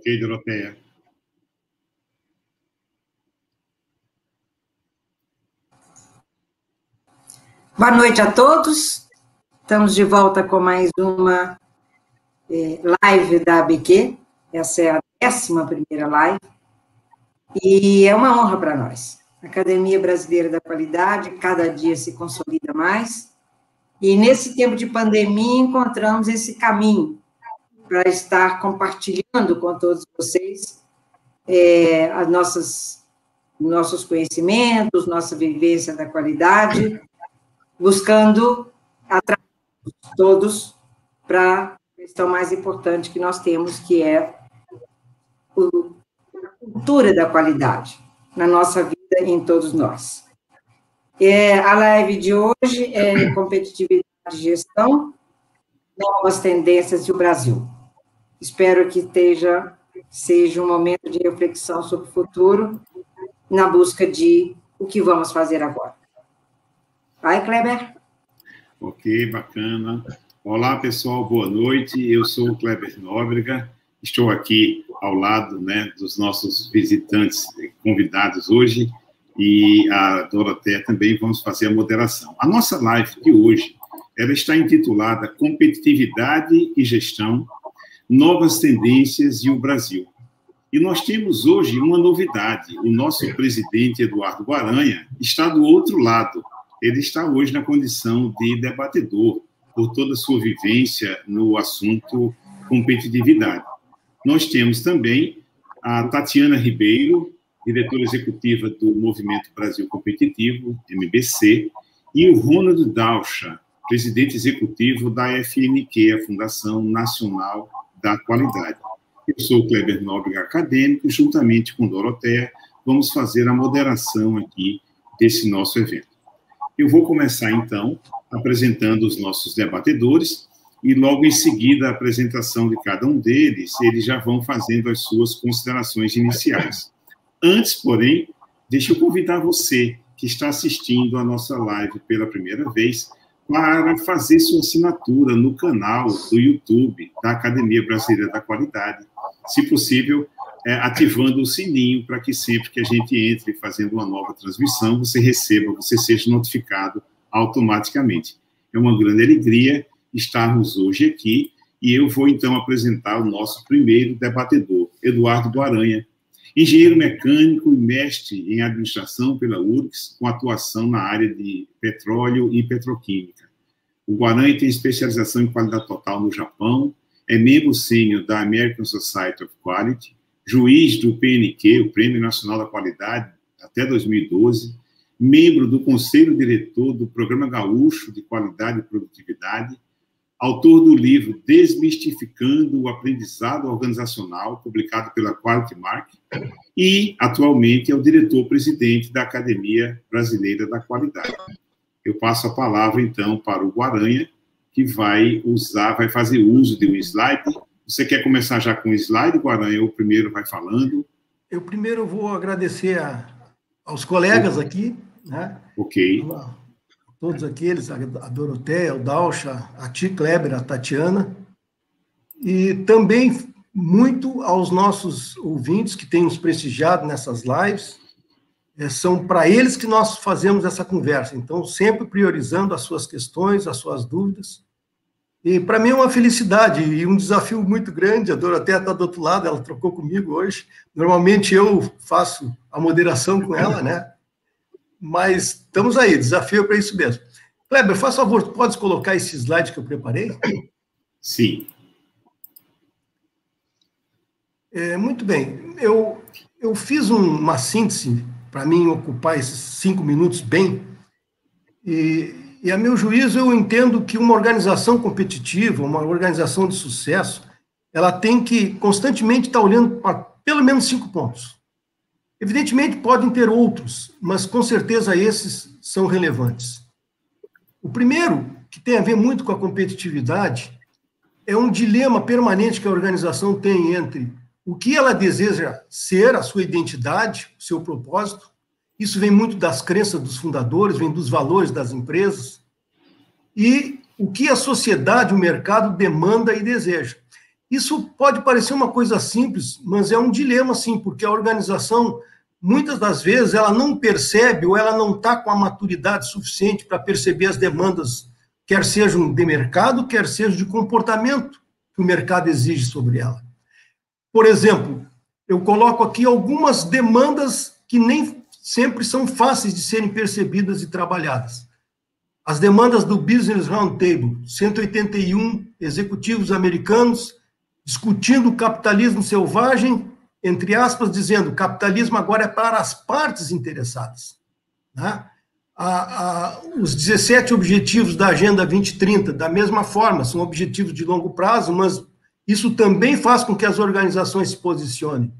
Ok, Doroteia. Boa noite a todos. Estamos de volta com mais uma é, live da ABQ. Essa é a décima primeira live. E é uma honra para nós. A Academia Brasileira da Qualidade cada dia se consolida mais. E nesse tempo de pandemia encontramos esse caminho para estar compartilhando com todos vocês é, as nossas nossos conhecimentos, nossa vivência da qualidade, buscando atrair todos para a questão mais importante que nós temos, que é o, a cultura da qualidade na nossa vida em todos nós. É, a live de hoje é competitividade e gestão, novas tendências do Brasil. Espero que esteja, seja um momento de reflexão sobre o futuro, na busca de o que vamos fazer agora. Vai, Kleber. Ok, bacana. Olá, pessoal, boa noite. Eu sou o Kleber Nóbrega. Estou aqui ao lado né, dos nossos visitantes convidados hoje e a Doroteia também vamos fazer a moderação. A nossa live de hoje ela está intitulada Competitividade e Gestão novas tendências e o Brasil. E nós temos hoje uma novidade: o nosso presidente Eduardo Guaranha está do outro lado. Ele está hoje na condição de debatedor, por toda a sua vivência no assunto competitividade. Nós temos também a Tatiana Ribeiro, diretora executiva do Movimento Brasil Competitivo, MBC, e o Ronald Daucha, presidente executivo da FNQ, a Fundação Nacional da qualidade. Eu sou o Kleber Nóbrega Acadêmico, juntamente com Doroteia, vamos fazer a moderação aqui desse nosso evento. Eu vou começar, então, apresentando os nossos debatedores, e logo em seguida a apresentação de cada um deles, eles já vão fazendo as suas considerações iniciais. Antes, porém, deixa eu convidar você que está assistindo a nossa live pela primeira vez para fazer sua assinatura no canal do YouTube da Academia Brasileira da Qualidade, se possível, é, ativando o sininho para que sempre que a gente entre fazendo uma nova transmissão, você receba, você seja notificado automaticamente. É uma grande alegria estarmos hoje aqui e eu vou então apresentar o nosso primeiro debatedor, Eduardo Guaranha, engenheiro mecânico e mestre em administração pela URGS, com atuação na área de petróleo e petroquímica. O Guarani tem especialização em qualidade total no Japão, é membro sênior da American Society of Quality, juiz do PNQ, o Prêmio Nacional da Qualidade, até 2012, membro do Conselho Diretor do Programa Gaúcho de Qualidade e Produtividade, autor do livro Desmistificando o Aprendizado Organizacional, publicado pela Quality Mark, e, atualmente, é o diretor-presidente da Academia Brasileira da Qualidade. Eu passo a palavra, então, para o Guaranha, que vai usar, vai fazer uso de um slide. Você quer começar já com o slide, Guaranha, ou primeiro vai falando? Eu primeiro vou agradecer a, aos colegas aqui, né? Ok. Todos aqueles, a Doroteia, o Dalcha, a Ti Kleber, a Tatiana, e também muito aos nossos ouvintes que têm nos prestigiado nessas lives, é, são para eles que nós fazemos essa conversa. Então, sempre priorizando as suas questões, as suas dúvidas. E para mim é uma felicidade e um desafio muito grande. A Doroteia está do outro lado, ela trocou comigo hoje. Normalmente eu faço a moderação com ela, né? Mas estamos aí, desafio para isso mesmo. Kleber, faz favor, pode colocar esse slide que eu preparei? Sim. É, muito bem. Eu, eu fiz um, uma síntese para mim ocupar esses cinco minutos bem. E, e, a meu juízo, eu entendo que uma organização competitiva, uma organização de sucesso, ela tem que constantemente estar olhando para pelo menos cinco pontos. Evidentemente, podem ter outros, mas com certeza esses são relevantes. O primeiro, que tem a ver muito com a competitividade, é um dilema permanente que a organização tem entre o que ela deseja ser, a sua identidade, o seu propósito, Isso vem muito das crenças dos fundadores, vem dos valores das empresas. E o que a sociedade, o mercado demanda e deseja. Isso pode parecer uma coisa simples, mas é um dilema, sim, porque a organização, muitas das vezes, ela não percebe ou ela não está com a maturidade suficiente para perceber as demandas, quer sejam de mercado, quer sejam de comportamento que o mercado exige sobre ela. Por exemplo, eu coloco aqui algumas demandas que nem sempre são fáceis de serem percebidas e trabalhadas. As demandas do Business Roundtable, 181 executivos americanos discutindo o capitalismo selvagem, entre aspas, dizendo capitalismo agora é para as partes interessadas. Né? A, a, os 17 objetivos da Agenda 2030, da mesma forma, são objetivos de longo prazo, mas isso também faz com que as organizações se posicionem.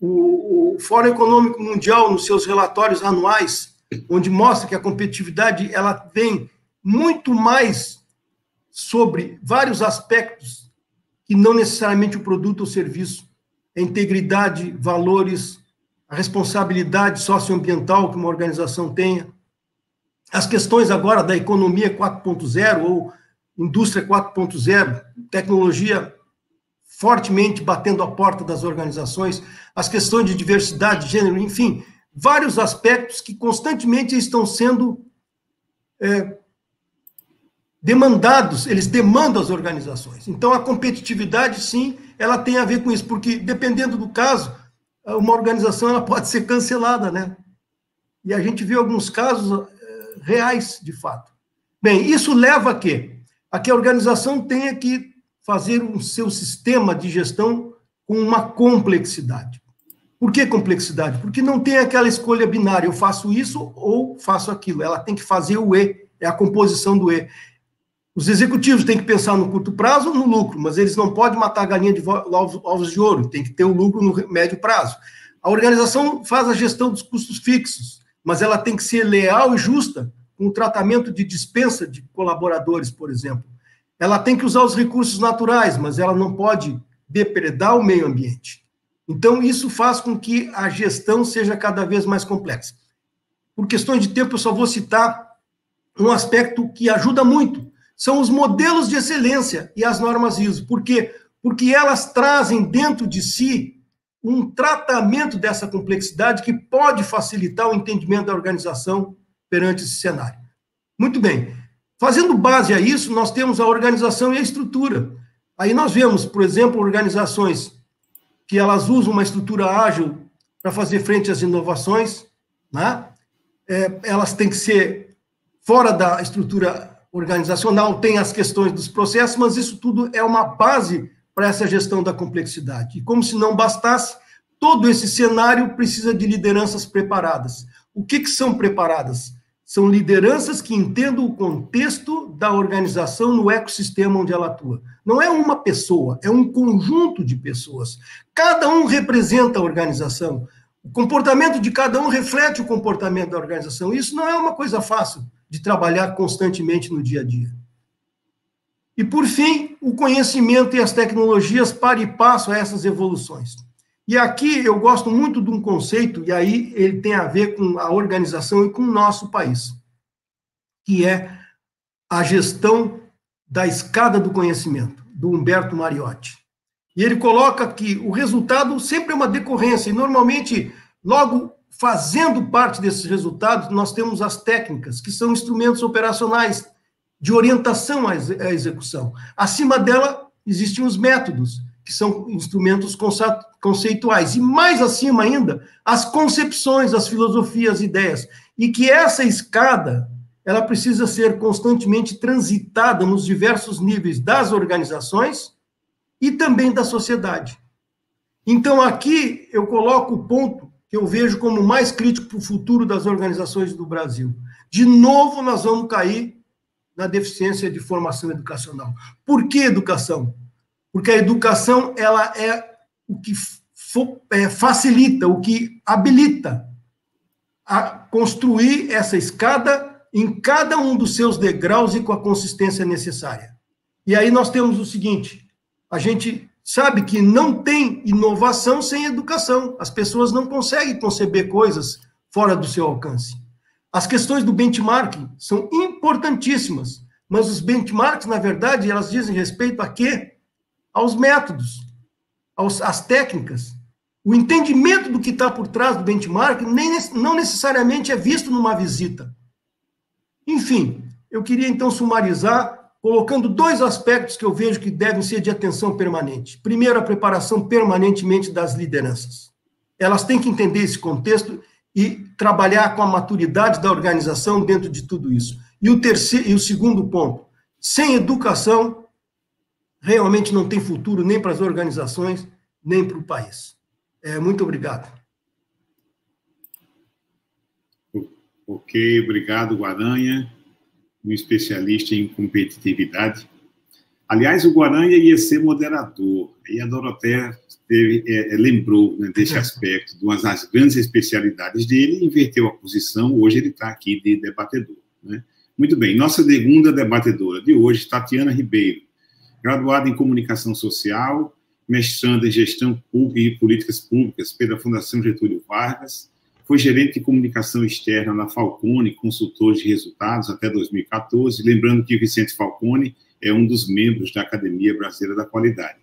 O, o Fórum Econômico Mundial, nos seus relatórios anuais, onde mostra que a competitividade ela vem muito mais sobre vários aspectos que não necessariamente o produto ou serviço, a integridade, valores, a responsabilidade socioambiental que uma organização tenha, as questões agora da economia 4.0 ou indústria 4.0, tecnologia fortemente batendo a porta das organizações, as questões de diversidade, de gênero, enfim, vários aspectos que constantemente estão sendo é, demandados, eles demandam as organizações. Então, a competitividade, sim, ela tem a ver com isso, porque dependendo do caso, uma organização ela pode ser cancelada, né? E a gente vê alguns casos é, reais, de fato. Bem, isso leva a quê? A que a organização tenha que fazer o seu sistema de gestão com uma complexidade. Por que complexidade? Porque não tem aquela escolha binária, eu faço isso ou faço aquilo. Ela tem que fazer o E, é a composição do E. Os executivos têm que pensar no curto prazo ou no lucro, mas eles não podem matar a galinha de ovos de ouro, tem que ter o lucro no médio prazo. A organização faz a gestão dos custos fixos, mas ela tem que ser leal e justa com o tratamento de dispensa de colaboradores, por exemplo. Ela tem que usar os recursos naturais, mas ela não pode depredar o meio ambiente. Então, isso faz com que a gestão seja cada vez mais complexa. Por questões de tempo, eu só vou citar um aspecto que ajuda muito. São os modelos de excelência e as normas ISO. Por quê? Porque elas trazem dentro de si um tratamento dessa complexidade que pode facilitar o entendimento da organização perante esse cenário. Muito bem. Fazendo base a isso, nós temos a organização e a estrutura. Aí nós vemos, por exemplo, organizações que elas usam uma estrutura ágil para fazer frente às inovações, né? É, elas têm que ser fora da estrutura organizacional, tem as questões dos processos, mas isso tudo é uma base para essa gestão da complexidade. E como se não bastasse, todo esse cenário precisa de lideranças preparadas. O que, que são preparadas? São lideranças que entendam o contexto da organização no ecossistema onde ela atua. Não é uma pessoa, é um conjunto de pessoas. Cada um representa a organização. O comportamento de cada um reflete o comportamento da organização. Isso não é uma coisa fácil de trabalhar constantemente no dia a dia. E, por fim, o conhecimento e as tecnologias para e passo a essas evoluções. E aqui eu gosto muito de um conceito, e aí ele tem a ver com a organização e com o nosso país, que é a gestão da escada do conhecimento, do Humberto Mariotti. E ele coloca que o resultado sempre é uma decorrência, e normalmente, logo fazendo parte desses resultados, nós temos as técnicas, que são instrumentos operacionais de orientação à execução. Acima dela, existem os métodos, que são instrumentos conceituais, e mais acima ainda, as concepções, as filosofias, as ideias, e que essa escada, ela precisa ser constantemente transitada nos diversos níveis das organizações e também da sociedade. Então, aqui eu coloco o ponto que eu vejo como mais crítico para o futuro das organizações do Brasil. De novo, nós vamos cair na deficiência de formação educacional. Por que educação? porque a educação ela é o que é, facilita, o que habilita a construir essa escada em cada um dos seus degraus e com a consistência necessária. E aí nós temos o seguinte: a gente sabe que não tem inovação sem educação. As pessoas não conseguem conceber coisas fora do seu alcance. As questões do benchmarking são importantíssimas, mas os benchmarks, na verdade, elas dizem respeito a quê? Aos métodos, aos, às técnicas. O entendimento do que está por trás do benchmark nem, não necessariamente é visto numa visita. Enfim, eu queria então sumarizar colocando dois aspectos que eu vejo que devem ser de atenção permanente. Primeiro, a preparação permanentemente das lideranças. Elas têm que entender esse contexto e trabalhar com a maturidade da organização dentro de tudo isso. E o terceiro e o segundo ponto, sem educação realmente não tem futuro nem para as organizações, nem para o país. É, muito obrigado. Ok, obrigado, Guaranha um especialista em competitividade. Aliás, o Guaranha ia ser moderador, e a Doroteia teve, é, é, lembrou né, desse aspecto, de uma das grandes especialidades dele, inverteu a posição, hoje ele está aqui de debatedor. Né? Muito bem, nossa segunda debatedora de hoje, Tatiana Ribeiro, graduada em Comunicação Social, mestranda em Gestão Pública e Políticas Públicas pela Fundação Getúlio Vargas, foi gerente de comunicação externa na Falcone, consultor de resultados até 2014. Lembrando que Vicente Falcone é um dos membros da Academia Brasileira da Qualidade.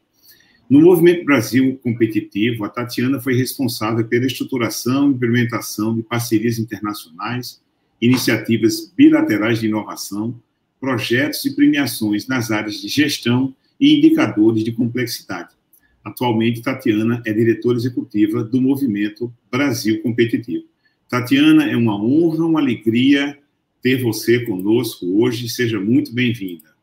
No Movimento Brasil Competitivo, a Tatiana foi responsável pela estruturação e implementação de parcerias internacionais, iniciativas bilaterais de inovação, projetos e premiações nas áreas de gestão e indicadores de complexidade. Atualmente, Tatiana é diretora executiva do Movimento Brasil Competitivo. Tatiana, é uma honra, uma alegria ter você conosco hoje. Seja muito bem-vinda.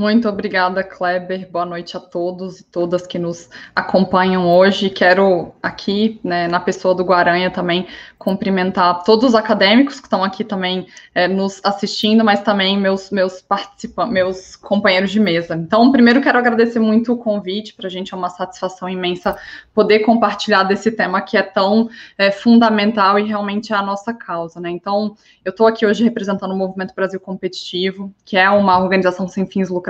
Muito obrigada, Kleber. Boa noite a todos e todas que nos acompanham hoje. Quero aqui, né, na pessoa do Guaranha, também cumprimentar todos os acadêmicos que estão aqui também é, nos assistindo, mas também meus meus participantes, meus companheiros de mesa. Então, primeiro quero agradecer muito o convite. Para a gente é uma satisfação imensa poder compartilhar desse tema que é tão é, fundamental e realmente é a nossa causa, né? Então, eu estou aqui hoje representando o Movimento Brasil Competitivo, que é uma organização sem fins lucrativos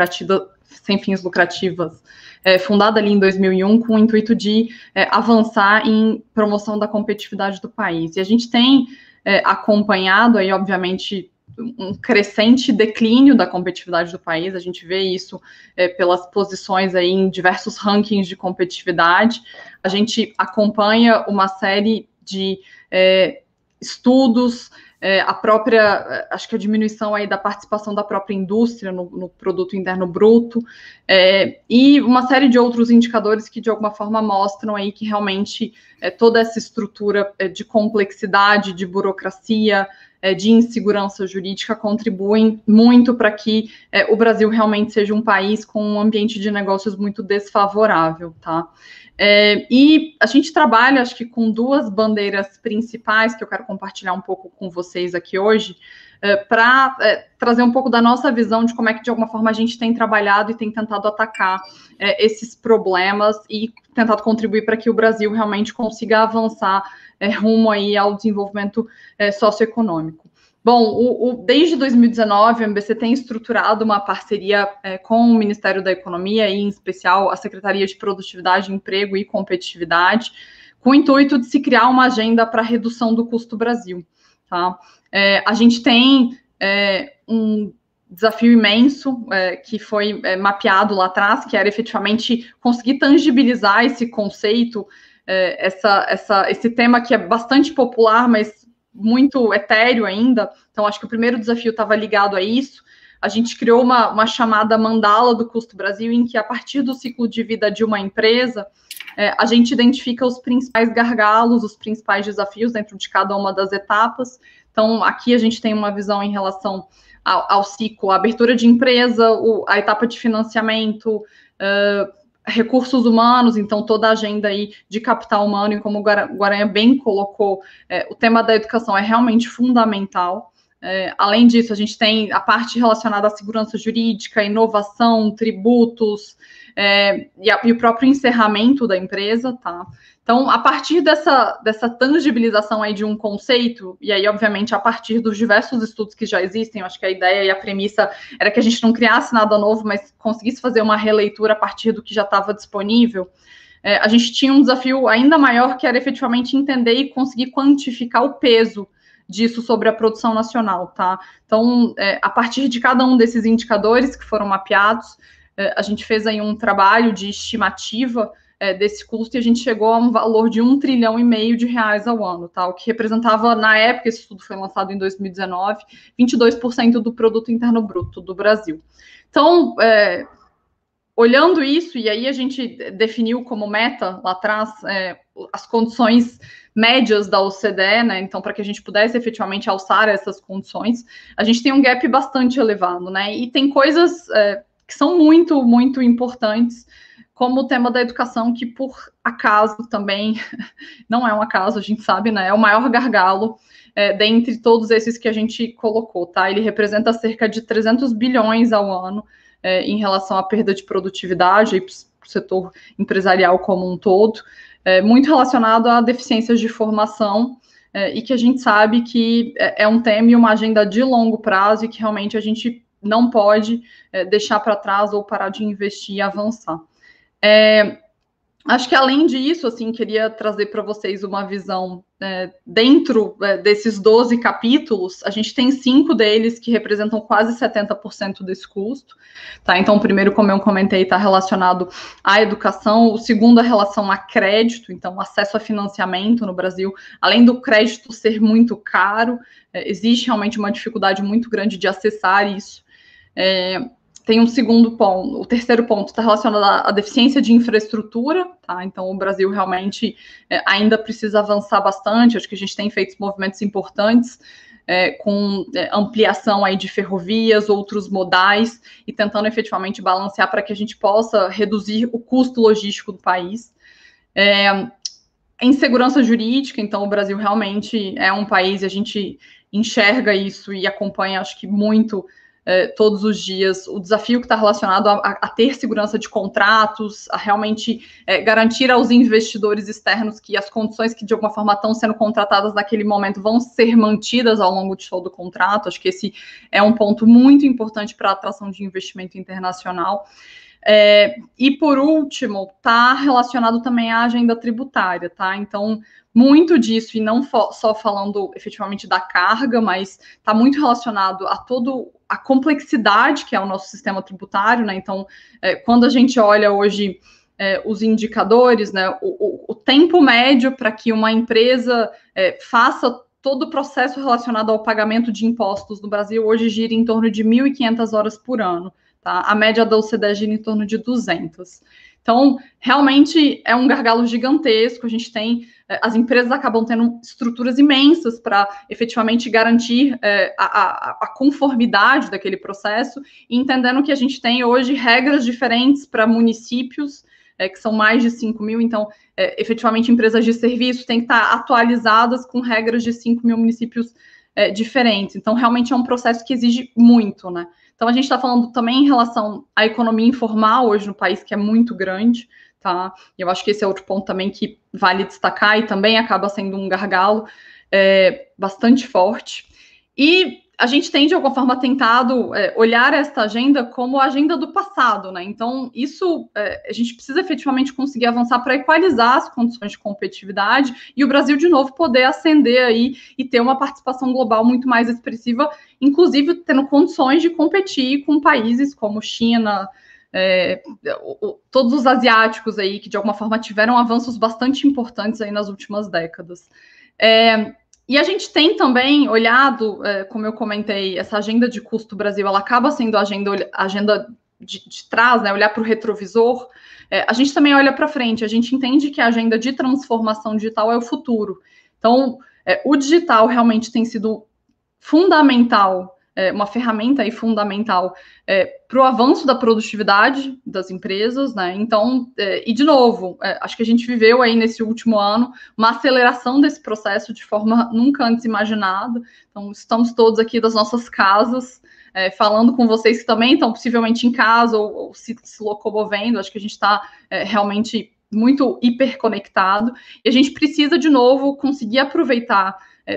sem fins lucrativas, é, fundada ali em 2001 com o intuito de é, avançar em promoção da competitividade do país. E a gente tem é, acompanhado aí, obviamente, um crescente declínio da competitividade do país. A gente vê isso é, pelas posições aí em diversos rankings de competitividade. A gente acompanha uma série de é, estudos é, a própria, é, acho que a diminuição aí da participação da própria indústria no, no produto interno bruto, é, e uma série de outros indicadores que de alguma forma mostram aí que realmente é, toda essa estrutura é, de complexidade, de burocracia, é, de insegurança jurídica contribuem muito para que o Brasil realmente seja um país com um ambiente de negócios muito desfavorável, tá? É, e a gente trabalha, acho que, com duas bandeiras principais que eu quero compartilhar um pouco com vocês aqui hoje, é, para é, trazer um pouco da nossa visão de como é que, de alguma forma, a gente tem trabalhado e tem tentado atacar é, esses problemas e tentado contribuir para que o Brasil realmente consiga avançar é, rumo aí ao desenvolvimento é, socioeconômico. Bom, o, o, desde 2019, o MBC tem estruturado uma parceria é, com o Ministério da Economia, e em especial a Secretaria de Produtividade, Emprego e Competitividade, com o intuito de se criar uma agenda para redução do custo Brasil. Tá? É, a gente tem é, um desafio imenso é, que foi é, mapeado lá atrás, que era efetivamente conseguir tangibilizar esse conceito, é, essa, essa, esse tema que é bastante popular, mas muito etéreo ainda. Então, acho que o primeiro desafio estava ligado a isso. A gente criou uma, uma chamada mandala do Custo Brasil, em que, a partir do ciclo de vida de uma empresa, é, a gente identifica os principais gargalos, os principais desafios dentro de cada uma das etapas. Então, aqui a gente tem uma visão em relação ao, ao ciclo, a abertura de empresa, o, a etapa de financiamento, uh, recursos humanos, então toda a agenda aí de capital humano, e como o Guaranha bem colocou, é, o tema da educação é realmente fundamental. É, além disso, a gente tem a parte relacionada à segurança jurídica, inovação, tributos é, e, a, e, o próprio encerramento da empresa, tá? Então, a partir dessa, dessa tangibilização aí de um conceito, e aí, obviamente, a partir dos diversos estudos que já existem, acho que a ideia e a premissa era que a gente não criasse nada novo, mas conseguisse fazer uma releitura a partir do que já estava disponível. é, a gente tinha um desafio ainda maior, que era efetivamente entender e conseguir quantificar o peso disso sobre a produção nacional, tá? Então, é, a partir de cada um desses indicadores que foram mapeados, é, a gente fez aí um trabalho de estimativa é, desse custo e a gente chegou a um valor de um trilhão e meio de reais ao ano, tá? O que representava, na época, esse estudo foi lançado em 2019, 22% do produto interno bruto do Brasil. Então, é, olhando isso, e aí a gente definiu como meta lá atrás é, as condições médias da OCDE, né? Então, para que a gente pudesse efetivamente alçar essas condições, a gente tem um gap bastante elevado, né? E tem coisas é, que são muito, muito importantes, como o tema da educação, que por acaso também não é um acaso, a gente sabe, né? É o maior gargalo é, dentre todos esses que a gente colocou, tá? Ele representa cerca de 300 bilhões ao ano é, em relação à perda de produtividade para o setor empresarial como um todo, é, muito relacionado a deficiências de formação, é, e que a gente sabe que é, é um tema e uma agenda de longo prazo e que realmente a gente não pode é, deixar para trás ou parar de investir e avançar. É, acho que além disso, assim, queria trazer para vocês uma visão é, dentro é, desses 12 capítulos, a gente tem cinco deles que representam quase 70% desse custo. Tá? Então, o primeiro, como eu comentei, está relacionado à educação, o segundo, a relação a crédito, então, acesso a financiamento no Brasil, além do crédito ser muito caro, é, existe realmente uma dificuldade muito grande de acessar isso. Tem um segundo ponto, o terceiro ponto está relacionado à deficiência de infraestrutura, tá? Então o Brasil realmente é, ainda precisa avançar bastante. Acho que a gente tem feito movimentos importantes é, com é, ampliação aí de ferrovias, outros modais e tentando efetivamente balancear para que a gente possa reduzir o custo logístico do país. É, em segurança jurídica, então o Brasil realmente é um país, a gente enxerga isso e acompanha, acho que muito é, todos os dias, o desafio que está relacionado a, a, ter segurança de contratos, a realmente é, garantir aos investidores externos que as condições que de alguma forma estão sendo contratadas naquele momento vão ser mantidas ao longo de todo o contrato. Acho que esse é um ponto muito importante para a atração de investimento internacional. É, e por último, está relacionado também à agenda tributária, tá? Então, muito disso, e não só falando efetivamente da carga, mas está muito relacionado a todo a complexidade que é o nosso sistema tributário, né? Então, é, quando a gente olha hoje é, os indicadores, né, o, o, o tempo médio para que uma empresa é, faça todo o processo relacionado ao pagamento de impostos no Brasil hoje gira em torno de 1.500 horas por ano. Tá? A média da OCDE gira em torno de 200. Então, realmente é um gargalo gigantesco. A gente tem, as empresas acabam tendo estruturas imensas para efetivamente garantir é, a, a, conformidade daquele processo, e entendendo que a gente tem hoje regras diferentes para municípios, é, que são mais de 5 mil, então, é, efetivamente, empresas de serviço têm que estar atualizadas com regras de 5 mil municípios diferentes. Então, realmente é um processo que exige muito, né? Então, a gente está falando também em relação à economia informal hoje no país, que é muito grande, tá? Eu acho que esse é outro ponto também que vale destacar e também acaba sendo um gargalo é, bastante forte. E a gente tem, de alguma forma, tentado é, olhar esta agenda como a agenda do passado, né? Então, isso é, a gente precisa efetivamente conseguir avançar para equalizar as condições de competitividade e o Brasil, de novo, poder ascender aí e ter uma participação global muito mais expressiva, inclusive tendo condições de competir com países como China, é, todos os asiáticos aí que de alguma forma tiveram avanços bastante importantes aí nas últimas décadas. É, e a gente tem também olhado, é, como eu comentei, essa agenda de custo Brasil, ela acaba sendo agenda, agenda de, de trás, né, olhar para o retrovisor. É, a gente também olha para frente, a gente entende que a agenda de transformação digital é o futuro. Então, é, o digital realmente tem sido fundamental é, uma ferramenta aí fundamental é, para o avanço da produtividade das empresas, né? Então, é, e de novo, é, acho que a gente viveu aí nesse último ano uma aceleração desse processo de forma nunca antes imaginada. Então, estamos todos aqui das nossas casas. É, falando com vocês que também estão possivelmente em casa ou, ou se, se, locomovendo, acho que a gente está é, realmente muito hiperconectado e a gente precisa de novo conseguir aproveitar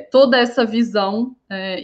toda essa visão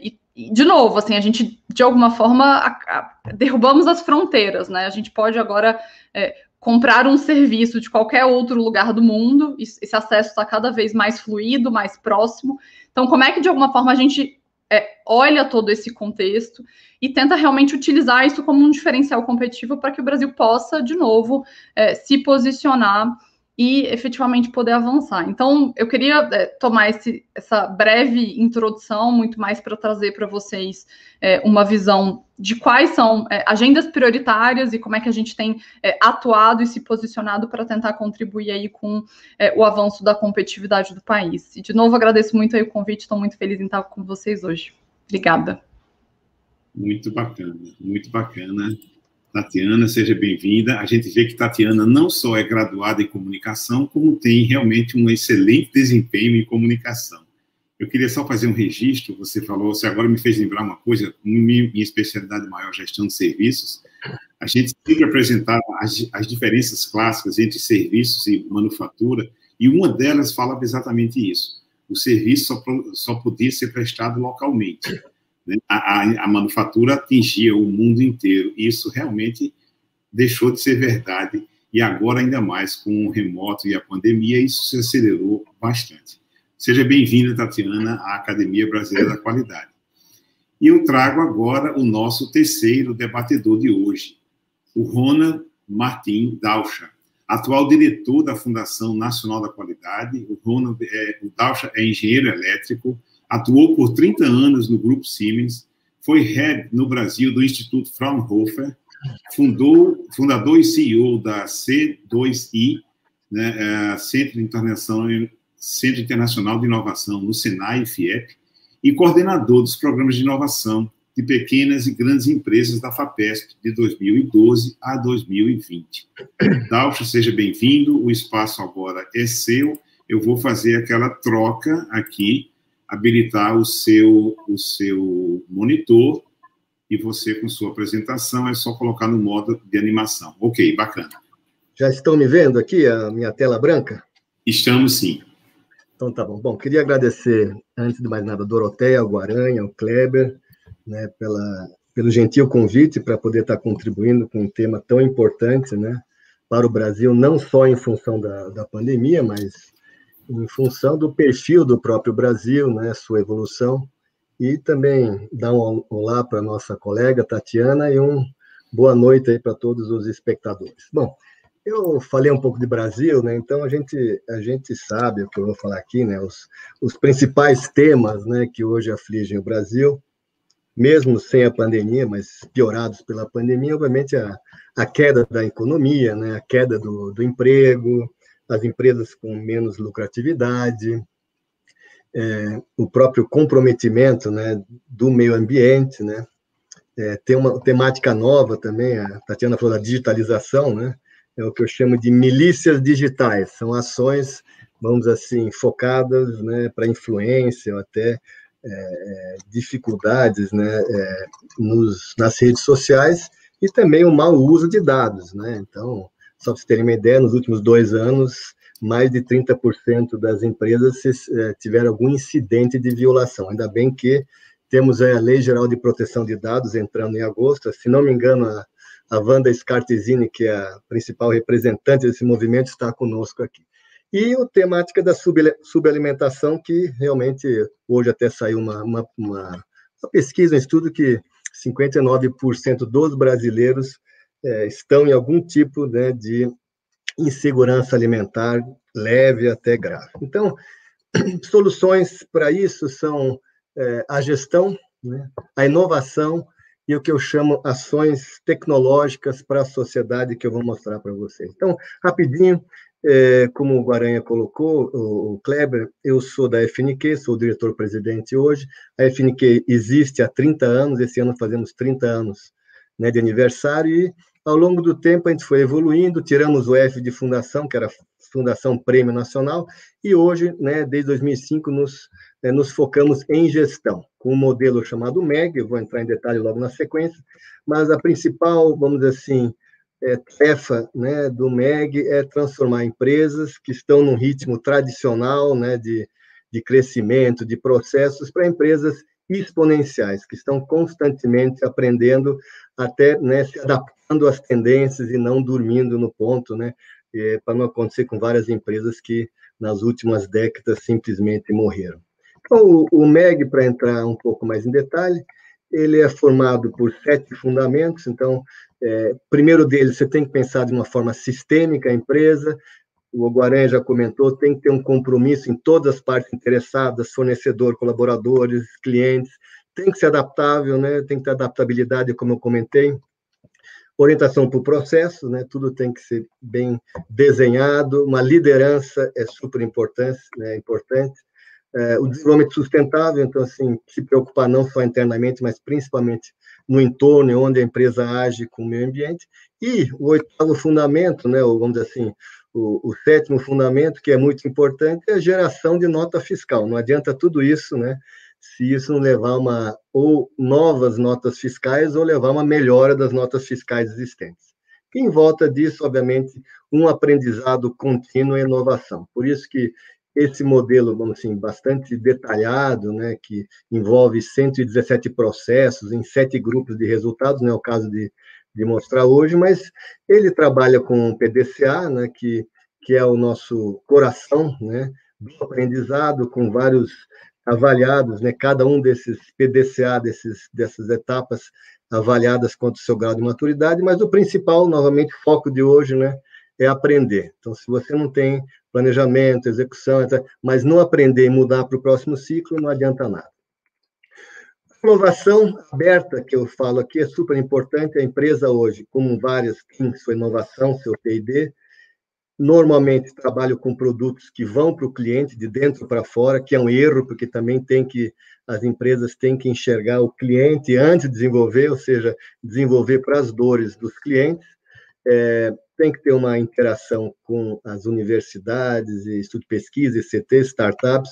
e de novo, assim, a gente, de alguma forma, a, a, derrubamos as fronteiras, né? A gente pode agora é, comprar um serviço de qualquer outro lugar do mundo, esse acesso está cada vez mais fluido, mais próximo. Então, como é que de alguma forma a gente é, olha todo esse contexto e tenta realmente utilizar isso como um diferencial competitivo para que o Brasil possa, de novo, é, se posicionar e efetivamente poder avançar. Então, eu queria é, tomar esse, essa breve introdução, muito mais para trazer para vocês é, uma visão de quais são é, agendas prioritárias e como é que a gente tem é, atuado e se posicionado para tentar contribuir aí com é, o avanço da competitividade do país. E, de novo, agradeço muito aí o convite, estou muito feliz em estar com vocês hoje. Obrigada. Muito bacana, muito bacana. Tatiana, seja bem-vinda. A gente vê que Tatiana não só é graduada em comunicação, como tem realmente um excelente desempenho em comunicação. Eu queria só fazer um registro, você falou, você agora me fez lembrar uma coisa, minha, especialidade maior, gestão de serviços, a gente sempre apresentava as, as diferenças clássicas entre serviços e manufatura, e uma delas falava exatamente isso. O serviço só, só podia ser prestado localmente. A, a, a, manufatura atingia o mundo inteiro. Isso realmente deixou de ser verdade. E agora, ainda mais com o remoto e a pandemia, isso se acelerou bastante. Seja bem-vinda, Tatiana, à Academia Brasileira da Qualidade. E eu trago agora o nosso terceiro debatedor de hoje, o Rona Martim Daucha, atual diretor da Fundação Nacional da Qualidade. O Rona, é, o Daucha é engenheiro elétrico, Atuou por 30 anos no Grupo Siemens, foi head no Brasil do Instituto Fraunhofer, fundou, fundador e CEO da C2I, né, é, Centro, Internacional, Centro Internacional de Inovação no Senai e FIEP, e coordenador dos programas de inovação de pequenas e grandes empresas da FAPESP de 2012 a 2020. Dalcho, seja bem-vindo, o espaço agora é seu. Eu vou fazer aquela troca aqui habilitar o seu, o seu monitor e você, com sua apresentação, é só colocar no modo de animação. Ok, bacana. Já estão me vendo aqui, a minha tela branca? Estamos sim. Então tá bom. Bom, queria agradecer, antes de mais nada, a Doroteia, ao Guaranha, ao Kleber, né, pela, pelo gentil convite para poder estar contribuindo com um tema tão importante, né, para o Brasil, não só em função da, da pandemia, mas em função do perfil do próprio Brasil, né, sua evolução, e também dar um olá para nossa colega Tatiana e um boa noite aí para todos os espectadores. Bom, eu falei um pouco de Brasil, né? Então a gente a gente sabe o que eu vou falar aqui, né? Os, os principais temas, né, que hoje afligem o Brasil, mesmo sem a pandemia, mas piorados pela pandemia, obviamente a, a queda da economia, né? A queda do, do emprego, as empresas com menos lucratividade, é, o próprio comprometimento né, do meio ambiente, né? É, tem uma temática nova também, a Tatiana falou da digitalização, né? É o que eu chamo de milícias digitais, são ações, vamos assim, focadas né, para influência ou até é, é, dificuldades né, é, nos, nas redes sociais e também o mau uso de dados, né? Então, só para vocês terem uma ideia, nos últimos dois anos, mais de 30% das empresas eh, tiveram algum incidente de violação. Ainda bem que temos a Lei Geral de Proteção de Dados entrando em agosto. Se não me engano, a, Wanda Scartesini, que é a principal representante desse movimento, está conosco aqui. E a temática da subalimentação, que realmente hoje até saiu uma, uma, uma pesquisa, um estudo que 59% dos brasileiros é, estão em algum tipo né, de insegurança alimentar leve até grave. Então, soluções para isso são é, a gestão, né, a inovação e o que eu chamo ações tecnológicas para a sociedade que eu vou mostrar para vocês. Então, rapidinho, é, como o Guaranha colocou, o, o, Kleber, eu sou da FNQ, sou diretor-presidente hoje. A FNQ existe há 30 anos, esse ano fazemos 30 anos né, de aniversário, e ao longo do tempo, a gente foi evoluindo, tiramos o F de fundação, que era Fundação Prêmio Nacional, e hoje, né, desde 2005, nos, né, nos focamos em gestão, com um modelo chamado MEG, eu vou entrar em detalhe logo na sequência, mas a principal, vamos dizer assim, é, tarefa né, do MEG é transformar empresas que estão num ritmo tradicional né, de, de crescimento, de processos, para empresas exponenciais, que estão constantemente aprendendo até né, se adaptando às tendências e não dormindo no ponto, né, é, para não acontecer com várias empresas que nas últimas décadas simplesmente morreram. Então, o, o MEG, para entrar um pouco mais em detalhe, ele é formado por sete fundamentos. Então, é, primeiro deles, você tem que pensar de uma forma sistêmica a empresa. O Guaranha já comentou, tem que ter um compromisso em todas as partes interessadas, fornecedor, colaboradores, clientes. Tem que ser adaptável, né? Tem que ter adaptabilidade, como eu comentei. Orientação para o processo, né? Tudo tem que ser bem desenhado. Uma liderança é super importante, né? Importante é, o desenvolvimento sustentável, então, assim, se preocupar não só internamente, mas principalmente no entorno, onde a empresa age com o meio ambiente. E o oitavo fundamento, né, ou vamos dizer assim, o, o, sétimo fundamento, que é muito importante, é a geração de nota fiscal. Não adianta tudo isso, né, se isso não levar uma ou novas notas fiscais ou levar uma melhora das notas fiscais existentes. E em volta disso, obviamente, um aprendizado contínuo e inovação. Por isso que esse modelo, vamos assim, bastante detalhado, né, que envolve 117 processos em sete grupos de resultados, não é o caso de, de mostrar hoje, mas ele trabalha com o PDCA, né, que, que é o nosso coração, né, do aprendizado, com vários avaliados, né, cada um desses PDCA, desses, dessas etapas avaliadas quanto ao seu grau de maturidade, mas o principal, novamente, foco de hoje, né, é aprender. Então, se você não tem planejamento, execução, etc., mas não aprender e mudar para o próximo ciclo, não adianta nada. Inovação aberta, que eu falo aqui, é super importante. A empresa hoje, como várias têm sua inovação, seu P&D, normalmente trabalho com produtos que vão para o cliente de dentro para fora, que é um erro, porque também tem que as empresas têm que enxergar o cliente antes de desenvolver, ou seja, desenvolver para as dores dos clientes. É, tem que ter uma interação com as universidades, Instituto de Pesquisa, ICT, startups,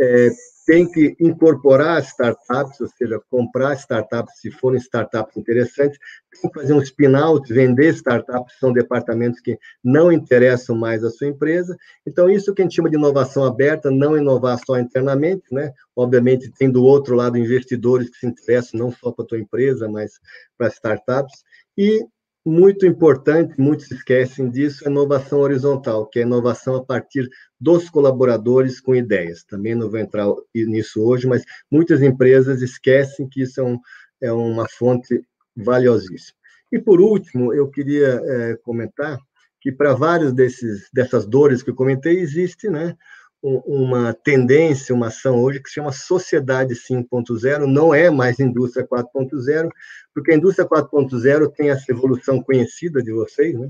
é, tem que incorporar startups, ou seja, comprar startups, se forem startups interessantes, tem que fazer um spin-out, vender startups, são departamentos que não interessam mais à sua empresa. Então, isso que a gente chama de inovação aberta, não inovar só internamente, né? Obviamente, tem do outro lado investidores que se interessam não só para a tua empresa, mas para startups. E muito importante, muitos esquecem disso, é inovação horizontal, que é inovação a partir dos colaboradores com ideias. Também não vou entrar nisso hoje, mas muitas empresas esquecem que isso é, um, é uma fonte valiosíssima. E, por último, eu queria é, comentar que, para desses, dessas dores que eu comentei, existe né, uma tendência, uma ação hoje que se chama Sociedade 5.0, não é mais Indústria 4.0, porque a Indústria 4.0 tem essa evolução conhecida de vocês, né?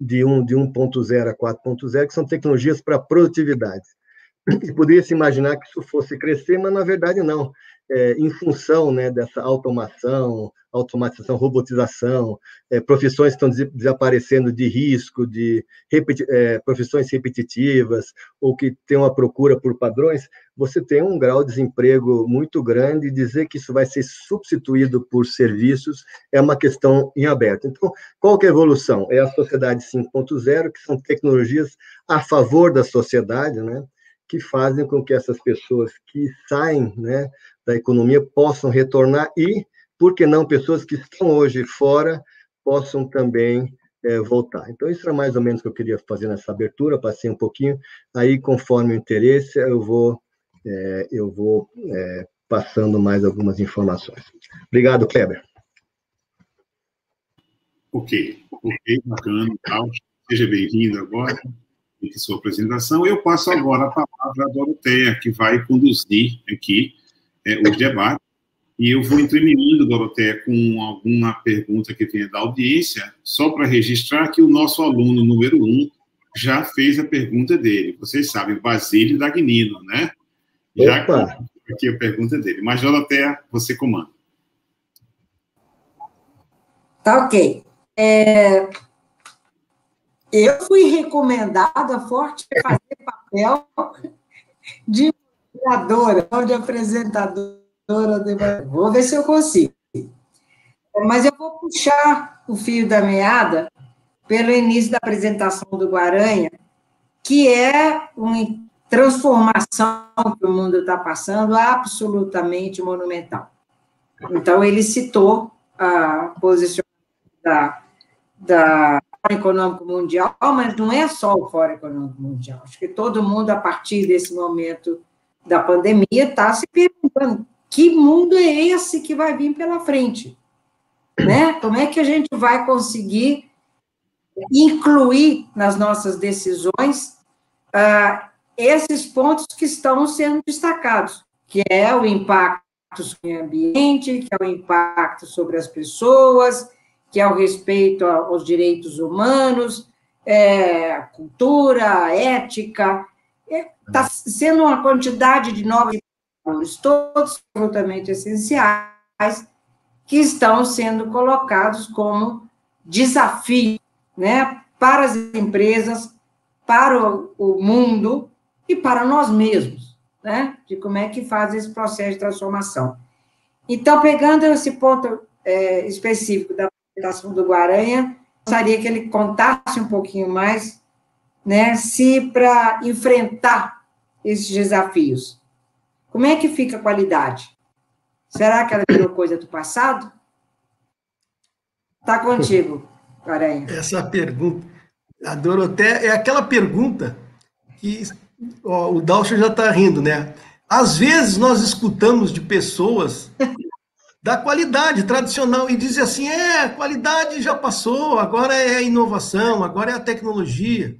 de, um, de 1.0 a 4.0, que são tecnologias para produtividade. E poderia se imaginar que isso fosse crescer, mas na verdade não é, em função né, dessa automação, automatização, robotização, é, profissões estão desaparecendo de risco, de é, profissões repetitivas, ou que tem uma procura por padrões, você tem um grau de desemprego muito grande, e dizer que isso vai ser substituído por serviços é uma questão em aberto. Então, qual que é a evolução? É a sociedade 5.0, que são tecnologias a favor da sociedade, né? Que fazem com que essas pessoas que saem né, da economia possam retornar e, por que não, pessoas que estão hoje fora possam também é, voltar. Então, isso é mais ou menos o que eu queria fazer nessa abertura, passei um pouquinho, aí, conforme o interesse, eu vou, é, eu vou é, passando mais algumas informações. Obrigado, Kleber. Ok, ok, bacana, tal. Seja bem-vindo agora em sua apresentação. Eu passo agora a palavra à Doroteia, que vai conduzir aqui é, o debate. E eu vou intermedindo, Doroteia, com alguma pergunta que venha da audiência, só para registrar que o nosso aluno número um já fez a pergunta dele. Vocês sabem, Basílio Dagnino, né? Já Opa. aqui a pergunta dele. Mas, Doroteia, você comanda. Tá ok. É, eu fui recomendada forte fazer papel de moderadora, de apresentadora. Vou ver se eu consigo. Mas eu vou puxar o fio da meada pelo início da apresentação do Guaranha, que é uma transformação que o mundo está passando absolutamente monumental. Então, ele citou a posicionamento da, da Econômico Mundial, mas não é só o Fórum Econômico Mundial. Acho que todo mundo, a partir desse momento da pandemia, está se perguntando que mundo é esse que vai vir pela frente? Né? Como é que a gente vai conseguir incluir nas nossas decisões uh, esses pontos que estão sendo destacados, que é o impacto sobre o ambiente, que é o impacto sobre as pessoas, que é o respeito aos direitos humanos, é, cultura, ética, está é, sendo uma quantidade de novos indicadores, todos absolutamente essenciais, que estão sendo colocados como desafio né, para as empresas, para o, o mundo e para nós mesmos, né, de como é que faz esse processo de transformação. Então, pegando esse ponto é, específico da apresentação do Guaranha, gostaria que ele contasse um pouquinho mais, né, se para enfrentar esses desafios, como é que fica a qualidade? Será que ela virou coisa do passado? Está contigo, Guaranha. Essa pergunta, a Doroté, é aquela pergunta que ó, o Dalcio já está rindo, né? Às vezes nós escutamos de pessoas da qualidade tradicional e dizem assim: é, qualidade já passou, agora é a inovação, agora é a tecnologia.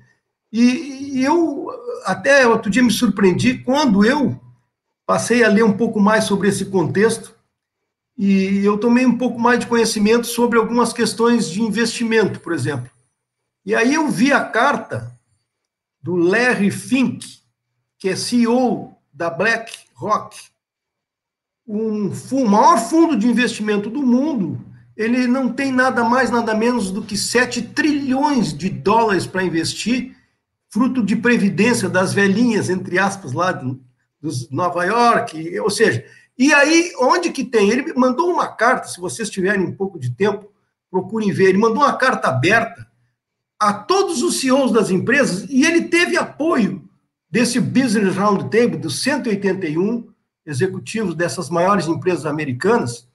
E, e eu até outro dia me surpreendi quando eu passei a ler um pouco mais sobre esse contexto e eu tomei um pouco mais de conhecimento sobre algumas questões de investimento, por exemplo. E aí eu vi a carta do Larry Fink, que é CEO da BlackRock, um, o maior fundo de investimento do mundo, ele não tem nada mais, nada menos do que 7 trilhões de dólares para investir, fruto de previdência das velhinhas, entre aspas, lá de, dos Nova York, ou seja, e aí, onde que tem? Ele mandou uma carta, se vocês tiverem um pouco de tempo, procurem ver, ele mandou uma carta aberta a todos os CEOs das empresas, e ele teve apoio desse Business Roundtable, dos 181 executivos dessas maiores empresas americanas,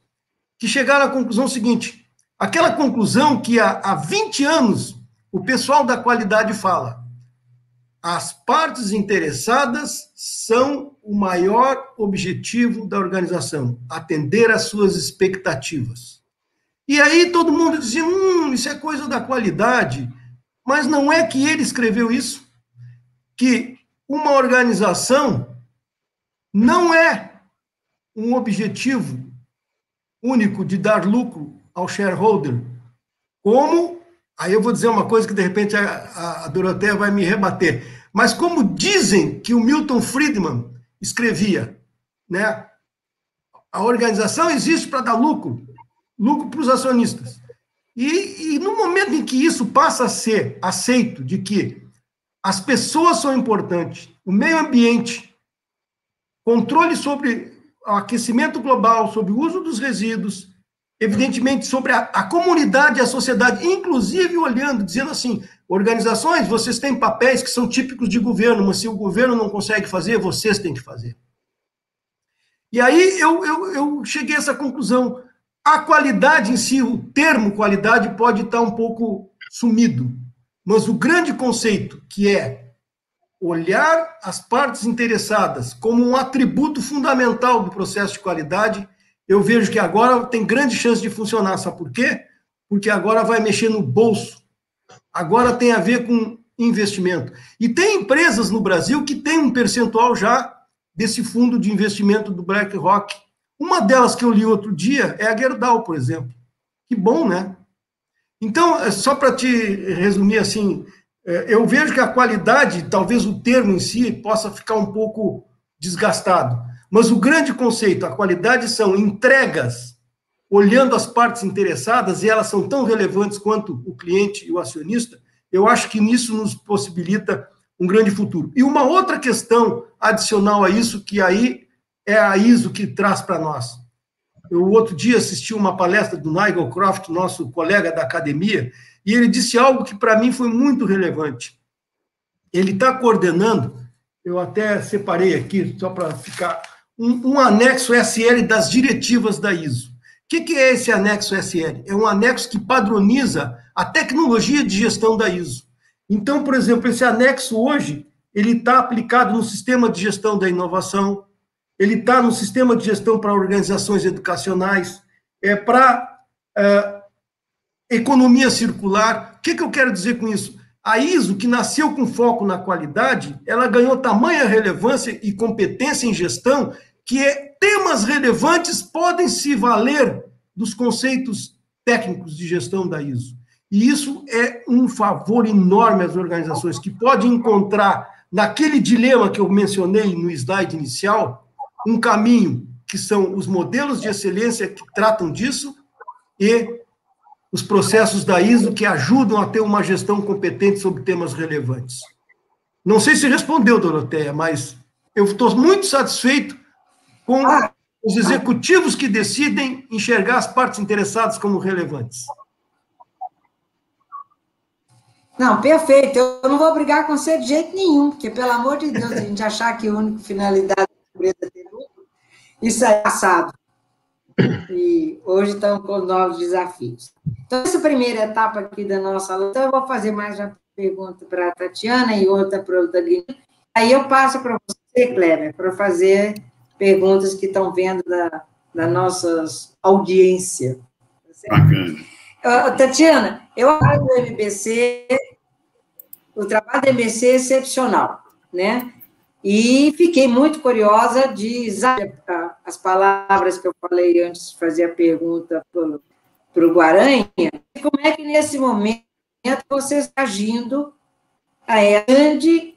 que chegaram à conclusão seguinte: aquela conclusão que há, há 20 anos o pessoal da qualidade fala. As partes interessadas são o maior objetivo da organização, atender às suas expectativas. E aí todo mundo dizia: hum, isso é coisa da qualidade. Mas não é que ele escreveu isso? Que uma organização não é um objetivo único de dar lucro ao shareholder, como, aí eu vou dizer uma coisa que de repente a, a Doroteia vai me rebater, mas como dizem que o Milton Friedman escrevia, né? A organização existe para dar lucro, lucro para os acionistas. E, e no momento em que isso passa a ser aceito, de que as pessoas são importantes, o meio ambiente controle sobre o aquecimento global, sobre o uso dos resíduos, evidentemente sobre a, a comunidade e a sociedade, inclusive olhando, dizendo assim, organizações, vocês têm papéis que são típicos de governo, mas se o governo não consegue fazer, vocês têm que fazer. E aí eu, eu, eu cheguei a essa conclusão. A qualidade em si, o termo qualidade pode estar um pouco sumido, mas o grande conceito, que é olhar as partes interessadas como um atributo fundamental do processo de qualidade, eu vejo que agora tem grande chance de funcionar. Sabe por quê? Porque agora vai mexer no bolso. Agora tem a ver com investimento. E tem empresas no Brasil que tem um percentual já desse fundo de investimento do BlackRock. Uma delas que eu li outro dia é a Gerdau, por exemplo. Que bom, né? Então, é só para te resumir assim, eu vejo que a qualidade, talvez o termo em si, possa ficar um pouco desgastado. Mas o grande conceito, a qualidade são entregas, olhando as partes interessadas, e elas são tão relevantes quanto o cliente e o acionista, eu acho que nisso nos possibilita um grande futuro. E uma outra questão adicional a isso, que aí é a ISO que traz para nós. Eu, outro dia, assisti uma palestra do Nigel Croft, nosso colega da academia, e ele disse algo que para mim foi muito relevante. Ele está coordenando, eu até separei aqui, só para ficar, um, um, anexo SL das diretivas da ISO. que, que é esse anexo SL? É um anexo que padroniza a tecnologia de gestão da ISO. Então, por exemplo, esse anexo hoje, ele está aplicado no sistema de gestão da inovação, ele está no sistema de gestão para organizações educacionais, é para é, economia circular. O que, que eu quero dizer com isso? A ISO, que nasceu com foco na qualidade, ela ganhou tamanha relevância e competência em gestão que é, temas relevantes podem se valer dos conceitos técnicos de gestão da ISO. E isso é um favor enorme às organizações que podem encontrar naquele dilema que eu mencionei no slide inicial, um caminho que são os modelos de excelência que tratam disso e os processos da ISO que ajudam a ter uma gestão competente sobre temas relevantes. Não sei se respondeu, Doroteia, mas eu estou muito satisfeito com ah. os executivos que decidem enxergar as partes interessadas como relevantes. Não, perfeito. Eu não vou brigar com você de jeito nenhum, porque, pelo amor de Deus, a gente achar que a única finalidade da empresa é ter lucro, isso é passado. E hoje estamos com novos desafios. Então, essa primeira etapa aqui da nossa luta, eu vou fazer mais uma pergunta para a Tatiana e outra para o Danilo. Aí eu passo para você, Kleber, para fazer perguntas que estão vendo da, da nossa audiência. Bacana. Uh, Tatiana, eu acho o MBC, o trabalho do MBC é excepcional, né? E fiquei muito curiosa de as palavras que eu falei antes de fazer a pergunta para o Guaranha, como é que nesse momento você está agindo a grande,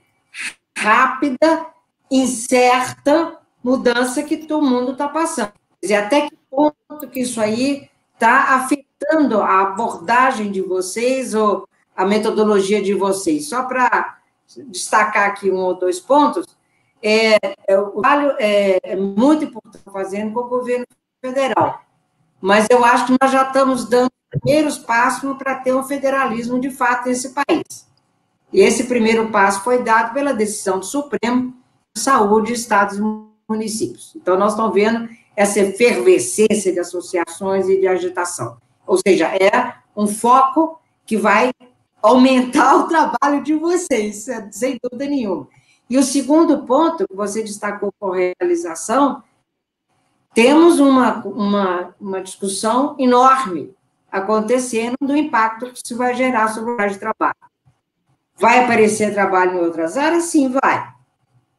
rápida, incerta mudança que todo mundo está passando. Quer dizer, até que ponto que isso aí está afetando a abordagem de vocês ou a metodologia de vocês? Só para destacar aqui um ou dois pontos, é, é, o trabalho é, é muito importante fazendo com o governo federal, mas eu acho que nós já estamos dando primeiros passos para ter um federalismo de fato nesse país. E esse primeiro passo foi dado pela decisão do Supremo de Saúde, Estados Unidos municípios. Então, nós estamos vendo essa efervescência de associações e de agitação. Ou seja, é um foco que vai aumentar o trabalho de vocês, sem dúvida nenhuma. E o segundo ponto que você destacou com realização, temos uma, uma, uma discussão enorme acontecendo do impacto que isso vai gerar sobre o área de trabalho. Vai aparecer trabalho em outras áreas? Sim, vai.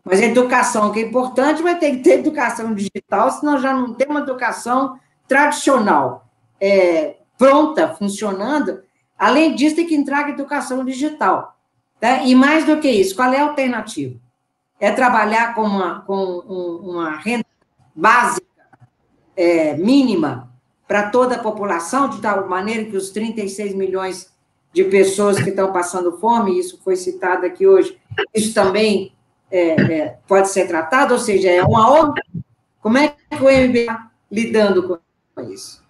Mas a educação, que é importante, vai ter que ter educação digital, senão já não tem uma educação tradicional é, pronta, funcionando. Além disso, tem que entrar com educação digital. Tá? E mais do que isso, qual é a alternativa? É trabalhar com uma, com uma renda básica é, mínima para toda a população, de tal maneira que os 36 milhões de pessoas que estão passando fome, isso foi citado aqui hoje, isso também é, é, pode ser tratado, ou seja, é uma ordem. Como é que o MBA lidando com isso?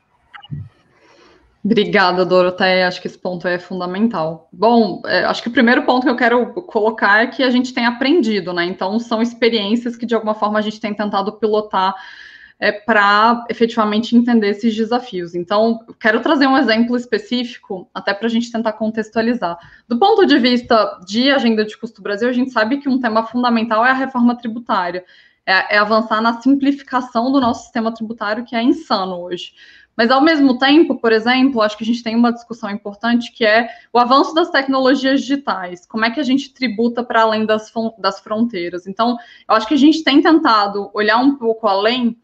Obrigada, Doroteia. Acho que esse ponto é fundamental. Bom, é, acho que o primeiro ponto que eu quero colocar é que a gente tem aprendido, né? Então, são experiências que, de alguma forma, a gente tem tentado pilotar é, para efetivamente entender esses desafios. Então, quero trazer um exemplo específico, até para a gente tentar contextualizar. Do ponto de vista de agenda de custo Brasil, a gente sabe que um tema fundamental é a reforma tributária, é, é avançar na simplificação do nosso sistema tributário, que é insano hoje. Mas, ao mesmo tempo, por exemplo, acho que a gente tem uma discussão importante que é o avanço das tecnologias digitais. Como é que a gente tributa para além das, das fronteiras? Então, eu acho que a gente tem tentado olhar um pouco além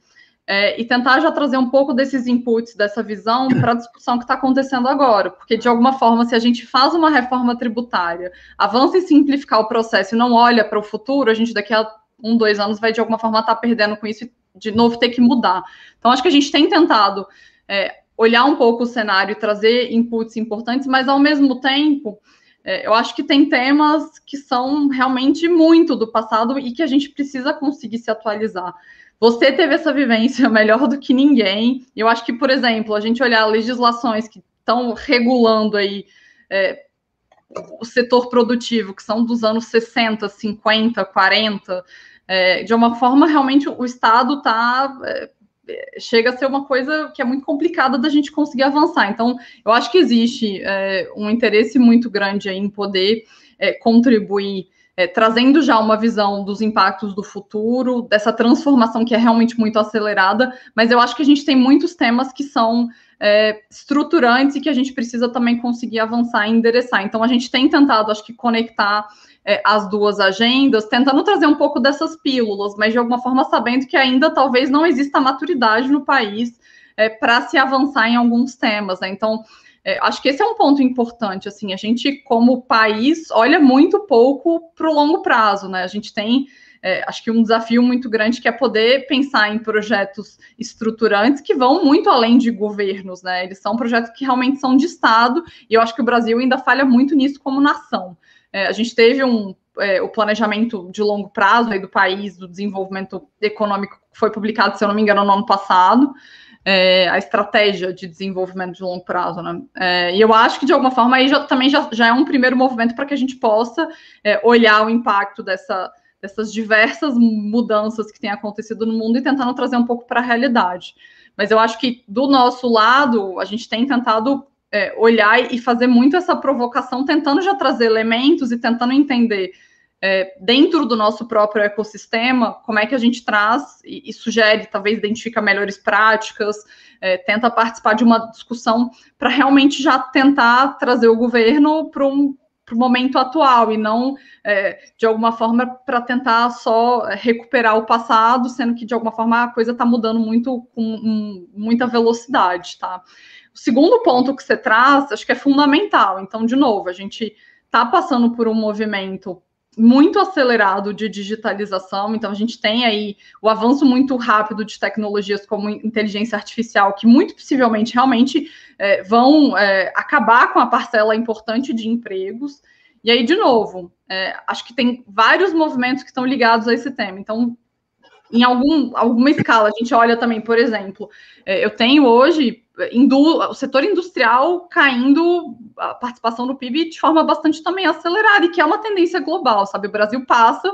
é, e tentar já trazer um pouco desses inputs, dessa visão para a discussão que está acontecendo agora, porque de alguma forma, se a gente faz uma reforma tributária, avança em simplificar o processo e não olha para o futuro, a gente daqui a um, dois anos vai de alguma forma estar tá perdendo com isso e de novo ter que mudar. Então, acho que a gente tem tentado é, olhar um pouco o cenário e trazer inputs importantes, mas ao mesmo tempo. É, eu acho que tem temas que são realmente muito do passado e que a gente precisa conseguir se atualizar. Você teve essa vivência melhor do que ninguém. Eu acho que, por exemplo, a gente olhar legislações que estão regulando aí é, o setor produtivo, que são dos anos 60, 50, 40, é, de uma forma realmente o Estado está é, chega a ser uma coisa que é muito complicada da gente conseguir avançar. Então, eu acho que existe é, um interesse muito grande em poder é, contribuir, é, trazendo já uma visão dos impactos do futuro, dessa transformação que é realmente muito acelerada, mas eu acho que a gente tem muitos temas que são é, estruturantes e que a gente precisa também conseguir avançar e endereçar. Então, a gente tem tentado, acho que, conectar é, as duas agendas, tentando trazer um pouco dessas pílulas, mas de alguma forma sabendo que ainda talvez não exista maturidade no país é, para se avançar em alguns temas. Né? Então, é, acho que esse é um ponto importante. Assim, a gente, como país, olha muito pouco para o longo prazo, né? A gente tem é, acho que um desafio muito grande que é poder pensar em projetos estruturantes que vão muito além de governos, né? Eles são projetos que realmente são de Estado, e eu acho que o Brasil ainda falha muito nisso como nação. É, a gente teve um, é, o planejamento de longo prazo aí do país, do desenvolvimento econômico, que foi publicado, se eu não me engano, no ano passado, é, a estratégia de desenvolvimento de longo prazo, né? É, e eu acho que, de alguma forma, aí já, também já, já é um primeiro movimento para que a gente possa é, olhar o impacto dessa, dessas diversas mudanças que têm acontecido no mundo e tentando trazer um pouco para a realidade. Mas eu acho que do nosso lado, a gente tem tentado é, olhar e fazer muito essa provocação, tentando já trazer elementos e tentando entender é, dentro do nosso próprio ecossistema como é que a gente traz e, e sugere, talvez identifica melhores práticas, é, tenta participar de uma discussão para realmente já tentar trazer o governo para um para o momento atual e não é, de alguma forma para tentar só recuperar o passado, sendo que de alguma forma a coisa está mudando muito com um, muita velocidade, tá? O segundo ponto que você traz, acho que é fundamental. Então, de novo, a gente está passando por um movimento muito acelerado de digitalização, então a gente tem aí o avanço muito rápido de tecnologias como inteligência artificial, que muito possivelmente realmente é, vão é, acabar com a parcela importante de empregos. E aí, de novo, é, acho que tem vários movimentos que estão ligados a esse tema. Então, em algum, alguma escala, a gente olha também, por exemplo, é, eu tenho hoje o setor industrial caindo a participação no PIB de forma bastante também acelerada, e que é uma tendência global, sabe? O Brasil passa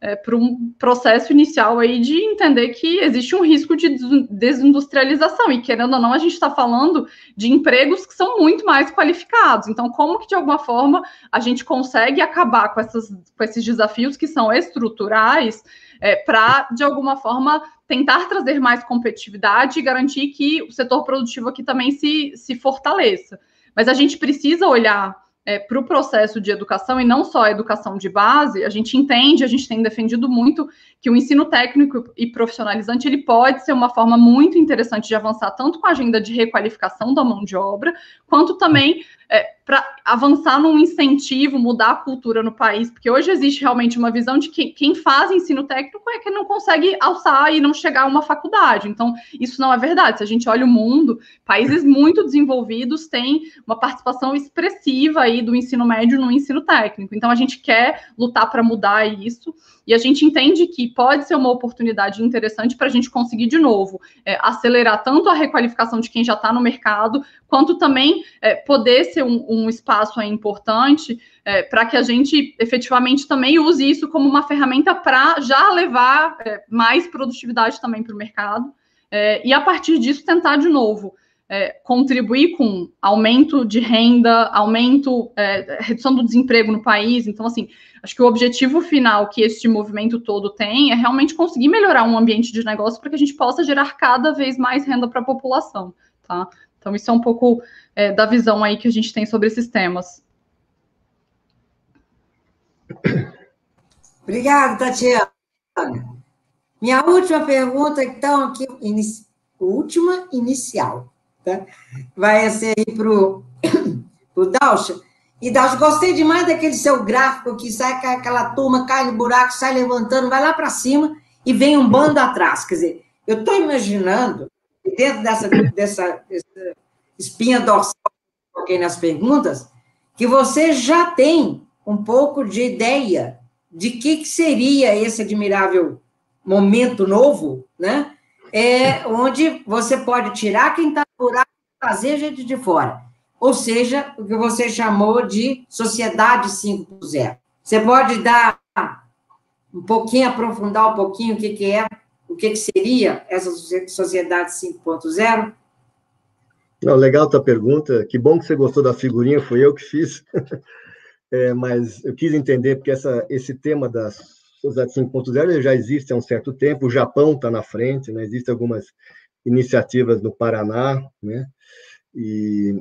é, por um processo inicial aí de entender que existe um risco de desindustrialização, e querendo ou não, a gente está falando de empregos que são muito mais qualificados. Então, como que de alguma forma a gente consegue acabar com, essas, com esses desafios que são estruturais é, para, de alguma forma, tentar trazer mais competitividade e garantir que o setor produtivo aqui também se, se fortaleça. Mas a gente precisa olhar é, para o processo de educação e não só a educação de base, a gente entende, a gente tem defendido muito que o ensino técnico e profissionalizante ele pode ser uma forma muito interessante de avançar tanto com a agenda de requalificação da mão de obra, quanto também é, para avançar num incentivo, mudar a cultura no país, porque hoje existe realmente uma visão de que quem faz ensino técnico é que não consegue alçar e não chegar a uma faculdade. Então, isso não é verdade. Se a gente olha o mundo, países muito desenvolvidos têm uma participação expressiva aí do ensino médio no ensino técnico. Então, a gente quer lutar para mudar isso. E a gente entende que pode ser uma oportunidade interessante para a gente conseguir, de novo, é, acelerar tanto a requalificação de quem já está no mercado, quanto também é, poder ser um, um espaço importante é, para que a gente efetivamente também use isso como uma ferramenta para já levar é, mais produtividade também para o mercado. É, e a partir disso tentar de novo é, contribuir com aumento de renda, aumento, é, redução do desemprego no país. Então, assim, acho que o objetivo final que este movimento todo tem é realmente conseguir melhorar um ambiente de negócio para que a gente possa gerar cada vez mais renda para a população, tá? Então, isso é um pouco é, da visão aí que a gente tem sobre esses temas. Obrigada, Tatiana. Minha última pergunta, então, aqui, última inicial. Tá? Vai ser aí para o Dalcha. E Dalcha, gostei demais daquele seu gráfico que sai aquela turma, cai no buraco, sai levantando, vai lá para cima e vem um bando atrás. Quer dizer, eu estou imaginando, dentro dessa, dessa, dessa espinha dorsal que eu coloquei nas perguntas, que você já tem um pouco de ideia de que, que seria esse admirável momento novo, né? É, onde você pode tirar quem está no buraco e trazer gente de fora. Ou seja, o que você chamou de sociedade 5.0. Você pode dar um pouquinho, aprofundar um pouquinho o que, que é, o que, que seria essa sociedade 5.0? Não, legal tua pergunta. Que bom que você gostou da figurinha, foi eu que fiz. É, mas eu quis entender porque essa, esse tema da sociedade 5.0 já existe há um certo tempo. O Japão está na frente, né? Existem algumas iniciativas no Paraná, né? E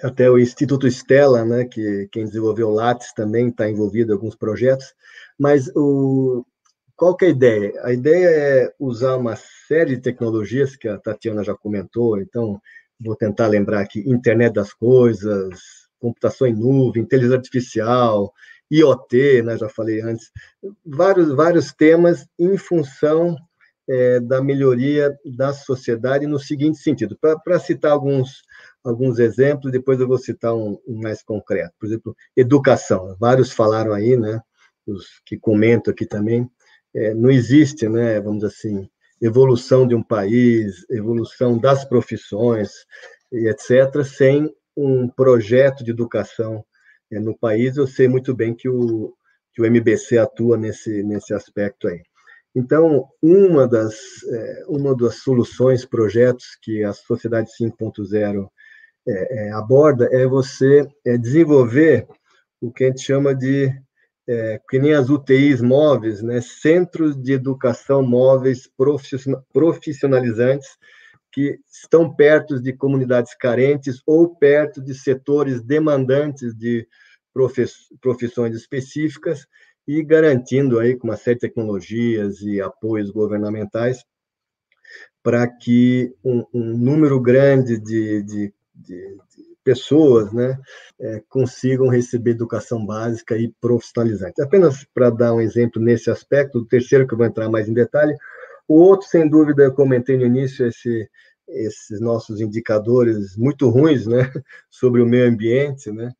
até o Instituto Stella, né, que quem desenvolveu o Lattes também está envolvido em alguns projetos, mas o, qual que é a ideia? A ideia é usar uma série de tecnologias que a Tatiana já comentou, então vou tentar lembrar aqui, internet das coisas, computação em nuvem, inteligência artificial, IoT, né, já falei antes, vários, vários temas em função é, da melhoria da sociedade no seguinte sentido. Para citar alguns, alguns exemplos, depois eu vou citar um, um, mais concreto. Por exemplo, educação. Vários falaram aí, né? Os que comentam aqui também. É, não existe, né? Vamos dizer assim, evolução de um país, evolução das profissões etc., sem um projeto de educação no país. Eu sei muito bem que o, que o MBC atua nesse, nesse aspecto aí. Então, uma das, é, uma das soluções, projetos que a Sociedade 5.0 é, é, aborda é você é, desenvolver o que a gente chama de, é, que nem as UTIs móveis, né, centros de educação móveis profissionalizantes, que estão perto de comunidades carentes ou perto de setores demandantes de profissões específicas, e garantindo aí com uma série de tecnologias e apoios governamentais para que um, um, número grande de, de, de, de pessoas né, é, consigam receber educação básica e profissionalizante. Apenas para dar um exemplo nesse aspecto, o terceiro que eu vou entrar mais em detalhe, o outro, sem dúvida, eu comentei no início, esse, esses nossos indicadores muito ruins né, sobre o meio ambiente, né,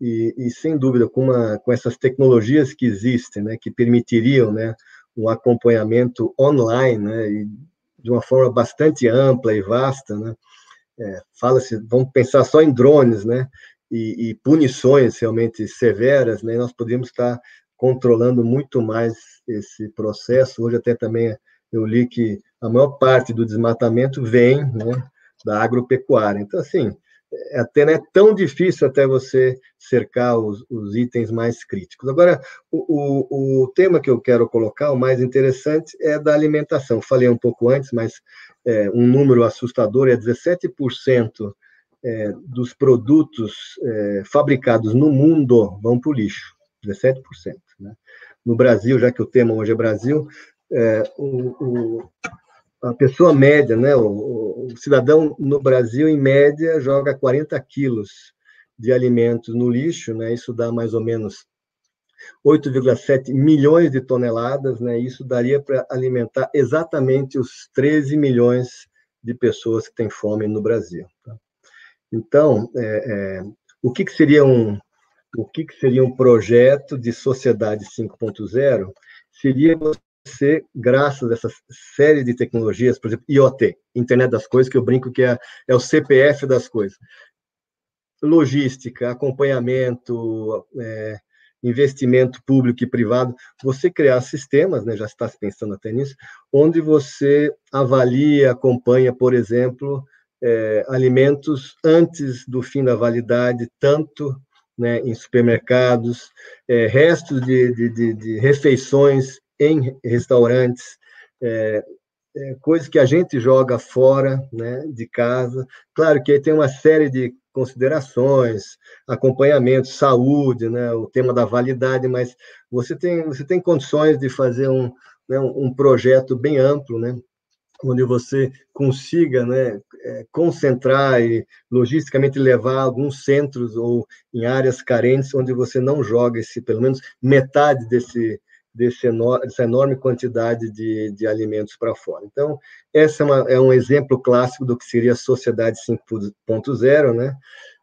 e, e, sem dúvida com, uma, com essas tecnologias que existem, né, que permitiriam, né, um acompanhamento online, né, de uma forma bastante ampla e vasta, né, é, fala-se, vamos pensar só em drones, né, e, e, punições realmente severas, né, nós poderíamos estar controlando muito mais esse processo. Hoje até também eu li que a maior parte do desmatamento vem, né, da agropecuária. Então, assim, até não é tão difícil até você cercar os, os itens mais críticos. Agora, o, o, o, tema que eu quero colocar, o mais interessante, é da alimentação. Falei um pouco antes, mas é, um número assustador é 17% é, dos produtos é, fabricados no mundo vão para o lixo. 17%. Né? No Brasil, já que o tema hoje é Brasil, é, o, a pessoa média, né, o, o, cidadão no Brasil, em média, joga 40 quilos de alimentos no lixo, né, isso dá mais ou menos 8,7 milhões de toneladas, né, isso daria para alimentar exatamente os 13 milhões de pessoas que têm fome no Brasil. Tá? Então, é, é, o que, que seria um o que, que seria um projeto de sociedade 5.0? Seria ser graças a essa série de tecnologias, por exemplo, IoT, Internet das Coisas, que eu brinco que é, é o CPF das coisas. Logística, acompanhamento, é, investimento público e privado, você criar sistemas, né, já está pensando até nisso, onde você avalia, acompanha, por exemplo, é, alimentos antes do fim da validade, tanto né, em supermercados, é, restos de, de, de, de refeições em restaurantes, é, é, coisas que a gente joga fora né, de casa. Claro que tem uma série de considerações, acompanhamento, saúde, né, o tema da validade, mas você tem, você tem condições de fazer um, né, um projeto bem amplo, né, onde você consiga né, é, concentrar e logisticamente levar alguns centros ou em áreas carentes onde você não joga esse, pelo menos metade desse, desse dessa enorme quantidade de, de alimentos para fora. Então, esse é, é, um exemplo clássico do que seria a sociedade 5.0, né?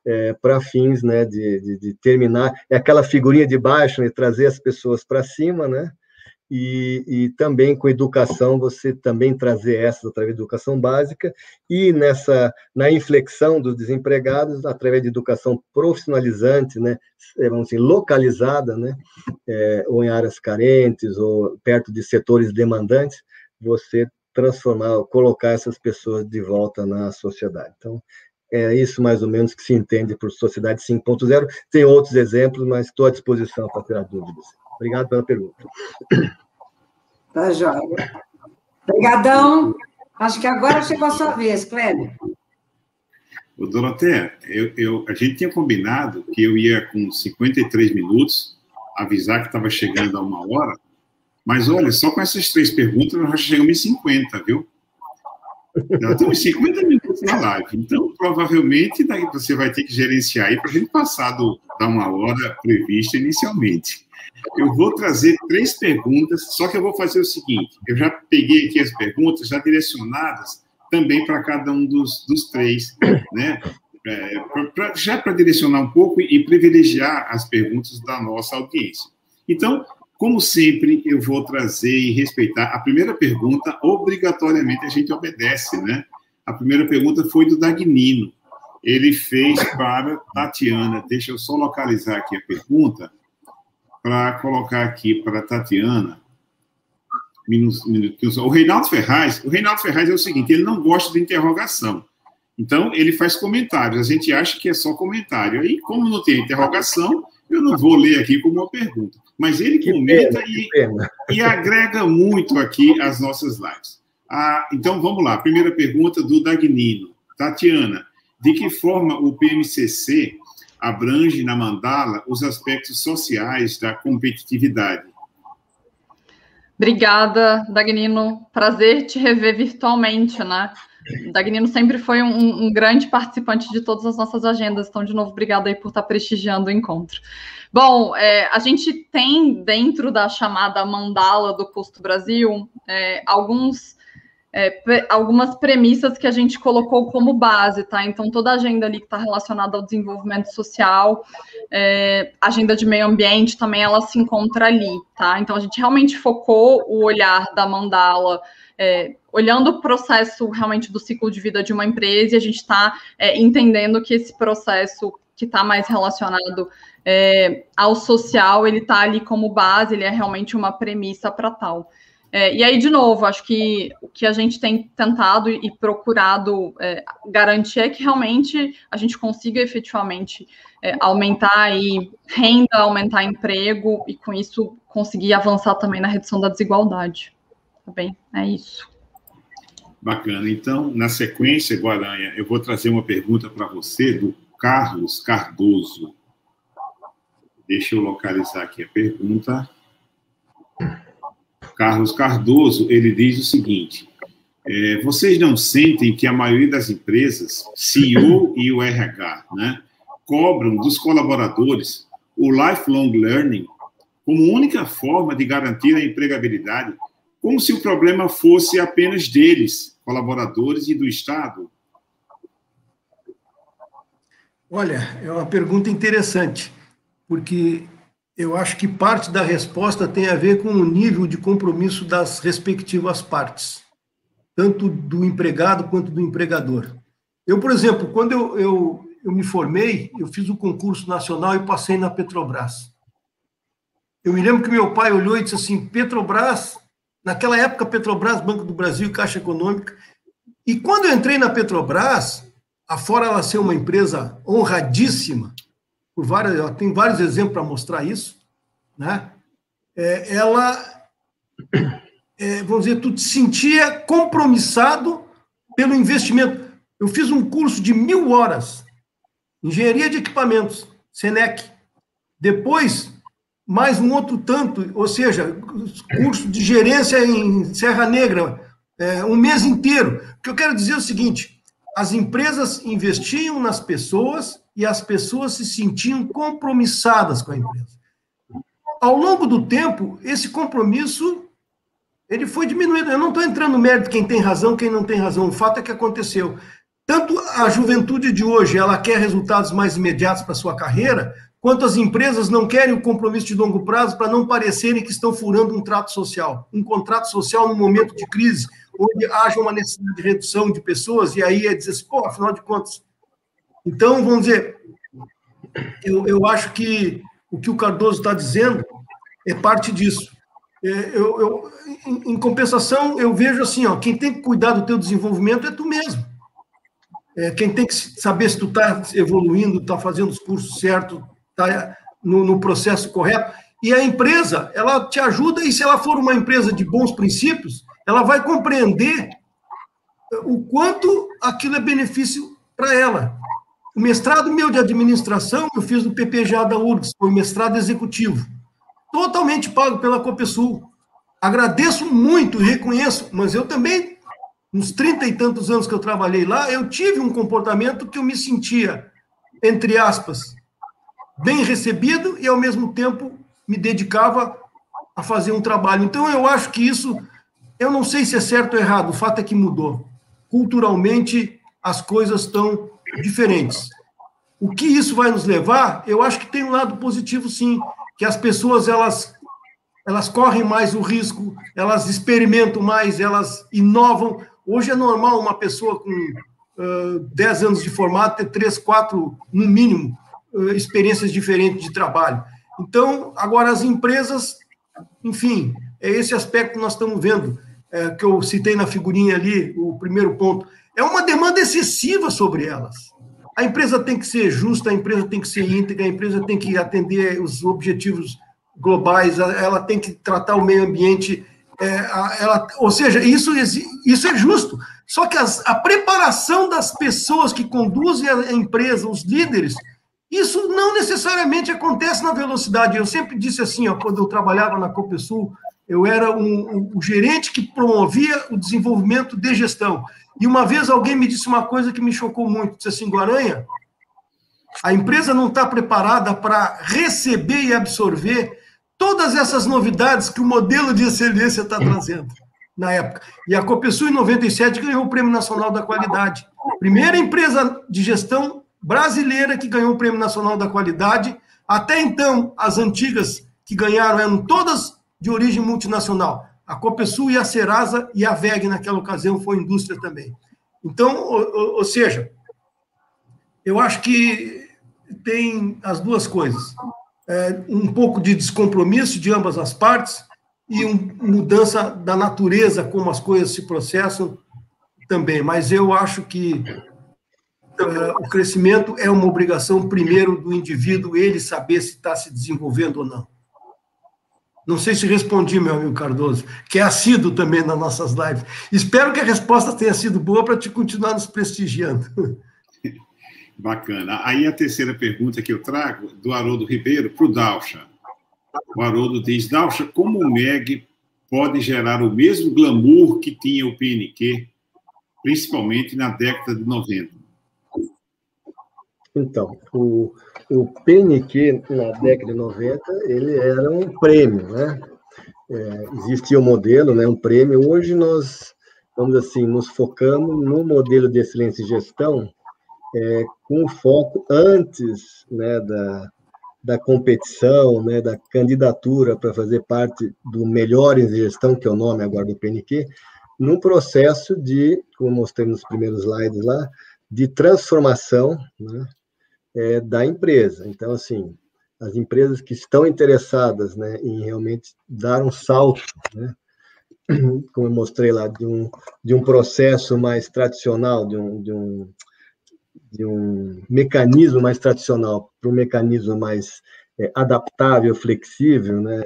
É, para fins né, de, de, de, terminar. É aquela figurinha de baixo, né, trazer as pessoas para cima, né? E, e, também com educação você também trazer essas através de educação básica e nessa na inflexão dos desempregados através de educação profissionalizante, né, é, vamos dizer, localizada, né, é, ou em áreas carentes ou perto de setores demandantes, você transformar, colocar essas pessoas de volta na sociedade. Então, é isso mais ou menos que se entende por Sociedade 5.0. Tem outros exemplos, mas estou à disposição para tirar dúvidas. Obrigado pela pergunta. Tá joia. Obrigadão. Acho que agora chegou a sua vez, Cléber. O Doroteia, eu, eu, a gente tinha combinado que eu ia com 53 minutos avisar que estava chegando a uma hora, mas olha, só com essas três perguntas nós já chegamos em 50, viu? Já temos 50 minutos na live, então provavelmente daí você vai ter que gerenciar aí para a gente passar do, da uma hora prevista inicialmente. Eu vou trazer três perguntas, só que eu vou fazer o seguinte: eu já peguei aqui as perguntas já direcionadas também para cada um dos, dos três, né? É, pra, já para direcionar um pouco e privilegiar as perguntas da nossa audiência. Então, como sempre, eu vou trazer e respeitar. A primeira pergunta, obrigatoriamente, a gente obedece, né? A primeira pergunta foi do Dagnino. Ele fez para Tatiana. Deixa eu só localizar aqui a pergunta para colocar aqui para Tatiana. O Reinaldo Ferraz, o Reinaldo Ferraz é o seguinte, ele não gosta de interrogação. Então, ele faz comentários. A gente acha que é só comentário. Aí, como não tem interrogação, eu não vou ler aqui como uma pergunta. Mas ele comenta pena, e, e, agrega muito aqui as nossas lives. Ah, então, vamos lá. Primeira pergunta do Dagnino. Tatiana, de que forma o PMCC abrange na mandala os aspectos sociais da competitividade. Obrigada, Dagnino. Prazer te rever virtualmente, né? Dagnino sempre foi um, um, grande participante de todas as nossas agendas, então, de novo, obrigada aí por estar prestigiando o encontro. Bom, é, a gente tem dentro da chamada mandala do Custo Brasil é, alguns é, algumas premissas que a gente colocou como base, tá? Então, toda a agenda ali que está relacionada ao desenvolvimento social, é, agenda de meio ambiente também, ela se encontra ali, tá? Então, a gente realmente focou o olhar da mandala, é, olhando o processo realmente do ciclo de vida de uma empresa, e a gente está é, entendendo que esse processo que está mais relacionado é, ao social, ele está ali como base, ele é realmente uma premissa para tal. É, e aí, de novo, acho que o que a gente tem tentado e procurado é, garantir é que realmente a gente consiga efetivamente é, aumentar aí renda, aumentar emprego e com isso conseguir avançar também na redução da desigualdade. Tá bem? É isso. Bacana. Então, na sequência, Guaranha, eu vou trazer uma pergunta para você do Carlos Cardoso. Deixa eu localizar aqui a pergunta. Carlos Cardoso, ele diz o seguinte: é, vocês não sentem que a maioria das empresas, CEO e o RH, né, cobram dos colaboradores o lifelong learning como única forma de garantir a empregabilidade, como se o problema fosse apenas deles, colaboradores e do Estado? Olha, é uma pergunta interessante, porque eu acho que parte da resposta tem a ver com o nível de compromisso das respectivas partes, tanto do empregado quanto do empregador. Eu, por exemplo, quando eu, eu, eu me formei, eu fiz o concurso nacional e passei na Petrobras. Eu me lembro que meu pai olhou e disse assim: Petrobras, naquela época, Petrobras, Banco do Brasil, Caixa Econômica. E quando eu entrei na Petrobras, afora ela ser uma empresa honradíssima, por várias, tem vários exemplos para mostrar isso, né? É, ela, é, vamos dizer, tu te sentia compromissado pelo investimento. Eu fiz um curso de mil horas, engenharia de equipamentos, Senec. Depois, mais um outro tanto, ou seja, curso de gerência em Serra Negra, é, um mês inteiro. O que eu quero dizer é o seguinte: as empresas investiam nas pessoas e as pessoas se sentiam compromissadas com a empresa. Ao longo do tempo, esse compromisso ele foi diminuindo. Eu não estou entrando no mérito quem tem razão, quem não tem razão. O fato é que aconteceu. Tanto a juventude de hoje, ela quer resultados mais imediatos para sua carreira, quanto as empresas não querem o compromisso de longo prazo para não parecerem que estão furando um trato social, um contrato social no momento de crise, onde haja uma necessidade de redução de pessoas, e aí é dizer assim, pô, afinal de contas, então, vamos dizer, eu, eu acho que o que o Cardoso está dizendo é parte disso. É, eu, eu em, compensação, eu vejo assim, ó, quem tem que cuidar do teu desenvolvimento é tu mesmo. É, quem tem que saber se tu está evoluindo, está fazendo os cursos certos, está no, no processo correto. E a empresa, ela te ajuda, e se ela for uma empresa de bons princípios, ela vai compreender o quanto aquilo é benefício para ela. O mestrado meu de administração, eu fiz no PPGA da URGS, foi mestrado executivo, totalmente pago pela Copesul. Agradeço muito reconheço, mas eu também, nos trinta e tantos anos que eu trabalhei lá, eu tive um comportamento que eu me sentia, entre aspas, bem recebido e, ao mesmo tempo, me dedicava a fazer um trabalho. Então, eu acho que isso, eu não sei se é certo ou errado, o fato é que mudou. Culturalmente, as coisas estão diferentes. O que isso vai nos levar? Eu acho que tem um lado positivo, sim, que as pessoas elas elas correm mais o risco, elas experimentam mais, elas inovam. Hoje é normal uma pessoa com uh, 10 anos de formato ter três, quatro, no mínimo, uh, experiências diferentes de trabalho. Então, agora as empresas, enfim, é esse aspecto que nós estamos vendo, é, que eu citei na figurinha ali, o primeiro ponto. É uma demanda excessiva sobre elas. A empresa tem que ser justa, a empresa tem que ser íntegra, a empresa tem que atender os objetivos globais, ela tem que tratar o meio ambiente, é, ela, ou seja, isso, isso é justo. Só que as, a preparação das pessoas que conduzem a empresa, os líderes, isso não necessariamente acontece na velocidade. Eu sempre disse assim, ó, quando eu trabalhava na Copesul, eu era um, um, um gerente que promovia o desenvolvimento de gestão. E uma vez alguém me disse uma coisa que me chocou muito, disse assim, Guaranha, a empresa não está preparada para receber e absorver todas essas novidades que o modelo de excelência está trazendo na época. E a Copesul, em 97, ganhou o Prêmio Nacional da Qualidade. Primeira empresa de gestão brasileira que ganhou o Prêmio Nacional da Qualidade. Até então, as antigas que ganharam eram todas de origem multinacional. A Copesul e a Serasa e a VEG, naquela ocasião, foi indústria também. Então, ou, ou seja, eu acho que tem as duas coisas é, um pouco de descompromisso de ambas as partes e mudança da natureza como as coisas se processam também. Mas eu acho que é, o crescimento é uma obrigação primeiro do indivíduo ele saber se está se desenvolvendo ou não. Não sei se respondi, meu amigo Cardoso, que é assíduo também nas nossas lives. Espero que a resposta tenha sido boa para te continuar nos prestigiando. Bacana. Aí a terceira pergunta que eu trago, do Haroldo Ribeiro, para o Dalcha. O Haroldo diz, Dalcha, como o MEG pode gerar o mesmo glamour que tinha o PNQ, principalmente na década de 90? Então, o, o PNQ, na década de 90, ele era um prêmio, né? É, existia um modelo, né, um prêmio. Hoje nós, vamos assim, nos focamos no modelo de excelência em gestão, é, com foco antes né, da, da competição, né, da candidatura para fazer parte do Melhores em Gestão, que é o nome agora do PNQ, no processo de, como mostrei nos primeiros slides lá, de transformação né, é, da empresa. Então, assim, as empresas que estão interessadas né, em realmente dar um salto, né, como eu mostrei lá, de um, de um processo mais tradicional, de um, de um de um mecanismo mais tradicional para um mecanismo mais é, adaptável, flexível, né?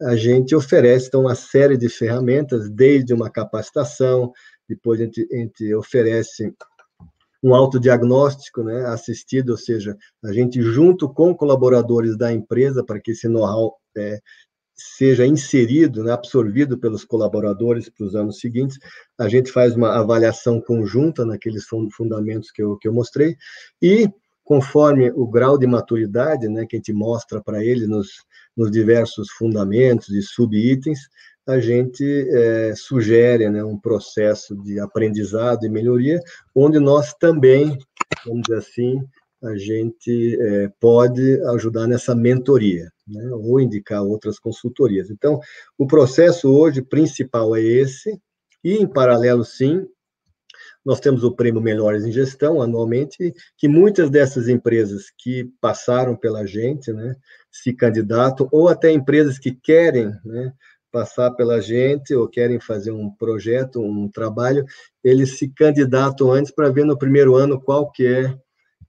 A gente oferece então uma série de ferramentas, desde uma capacitação, depois a gente, a gente oferece um autodiagnóstico né, assistido, ou seja, a gente junto com colaboradores da empresa para que esse know-how é, seja inserido, né, absorvido pelos colaboradores para os anos seguintes. A gente faz uma avaliação conjunta naqueles fundamentos que eu, que eu mostrei, e conforme o grau de maturidade né, que a gente mostra para ele nos, nos diversos fundamentos e subitens, a gente é, sugere né, um processo de aprendizado e melhoria, onde nós também, vamos dizer assim, a gente é, pode ajudar nessa mentoria, né, ou indicar outras consultorias. Então, o processo hoje principal é esse, e em paralelo, sim, nós temos o prêmio Melhores em Gestão anualmente, que muitas dessas empresas que passaram pela gente, né, se candidatam, ou até empresas que querem né, passar pela gente ou querem fazer um projeto, um trabalho, eles se candidatam antes para ver no primeiro ano qual que é,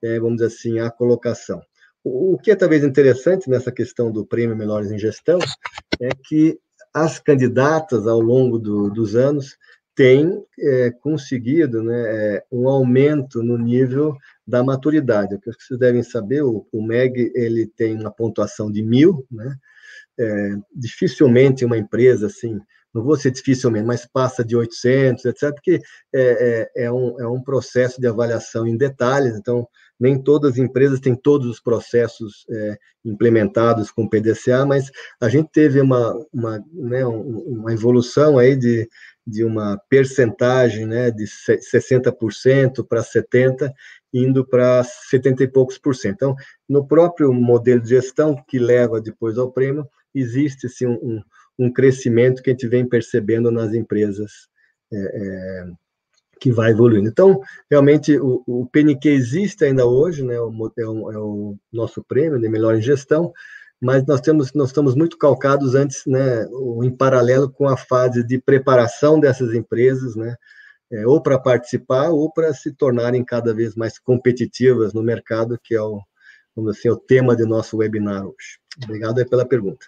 é, vamos dizer assim, a colocação. O, que é talvez interessante nessa questão do prêmio Melhores em Gestão é que as candidatas, ao longo do, dos anos, têm é, conseguido né, é, um aumento no nível da maturidade. O que vocês devem saber, o, o MEG ele tem uma pontuação de mil, né? É, dificilmente uma empresa assim, não vou ser dificilmente, mas passa de 800, etc., porque é, é, é, um, é um processo de avaliação em detalhes, então nem todas as empresas têm todos os processos é, implementados com PDCA, mas a gente teve uma, uma, né, uma evolução aí de, de uma percentagem né, de 60% para 70%, indo para 70 e poucos por cento. Então, no próprio modelo de gestão que leva depois ao prêmio, existe sim, um, um crescimento que a gente vem percebendo nas empresas é, é, que vai evoluindo. Então, realmente, o, o PNQ existe ainda hoje, né, o, é, o, é o nosso prêmio de melhor em gestão, mas nós temos nós estamos muito calcados antes, né, em paralelo com a fase de preparação dessas empresas, né, é, ou para participar ou para se tornarem cada vez mais competitivas no mercado, que é o, vamos assim, o tema do nosso webinar hoje. Obrigado pela pergunta.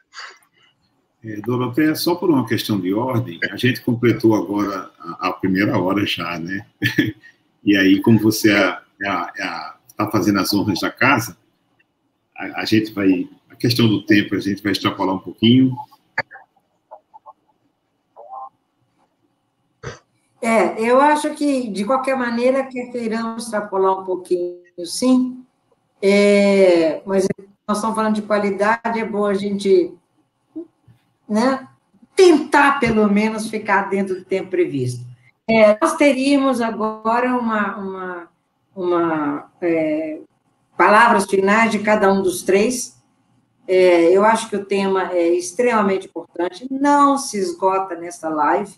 É, Doroteia, só por uma questão de ordem, a gente completou agora a, a primeira hora já, né? E aí, como você está é, é, é, fazendo as honras da casa, a, a gente vai questão do tempo, a gente vai extrapolar um pouquinho. É, eu acho que, de qualquer maneira, que queiramos extrapolar um pouquinho, sim, é, mas nós estamos falando de qualidade, é bom a gente né, tentar, pelo menos, ficar dentro do tempo previsto. É, nós teríamos agora uma, uma, uma é, palavras finais de cada um dos três, é, eu acho que o tema é extremamente importante, não se esgota nessa live.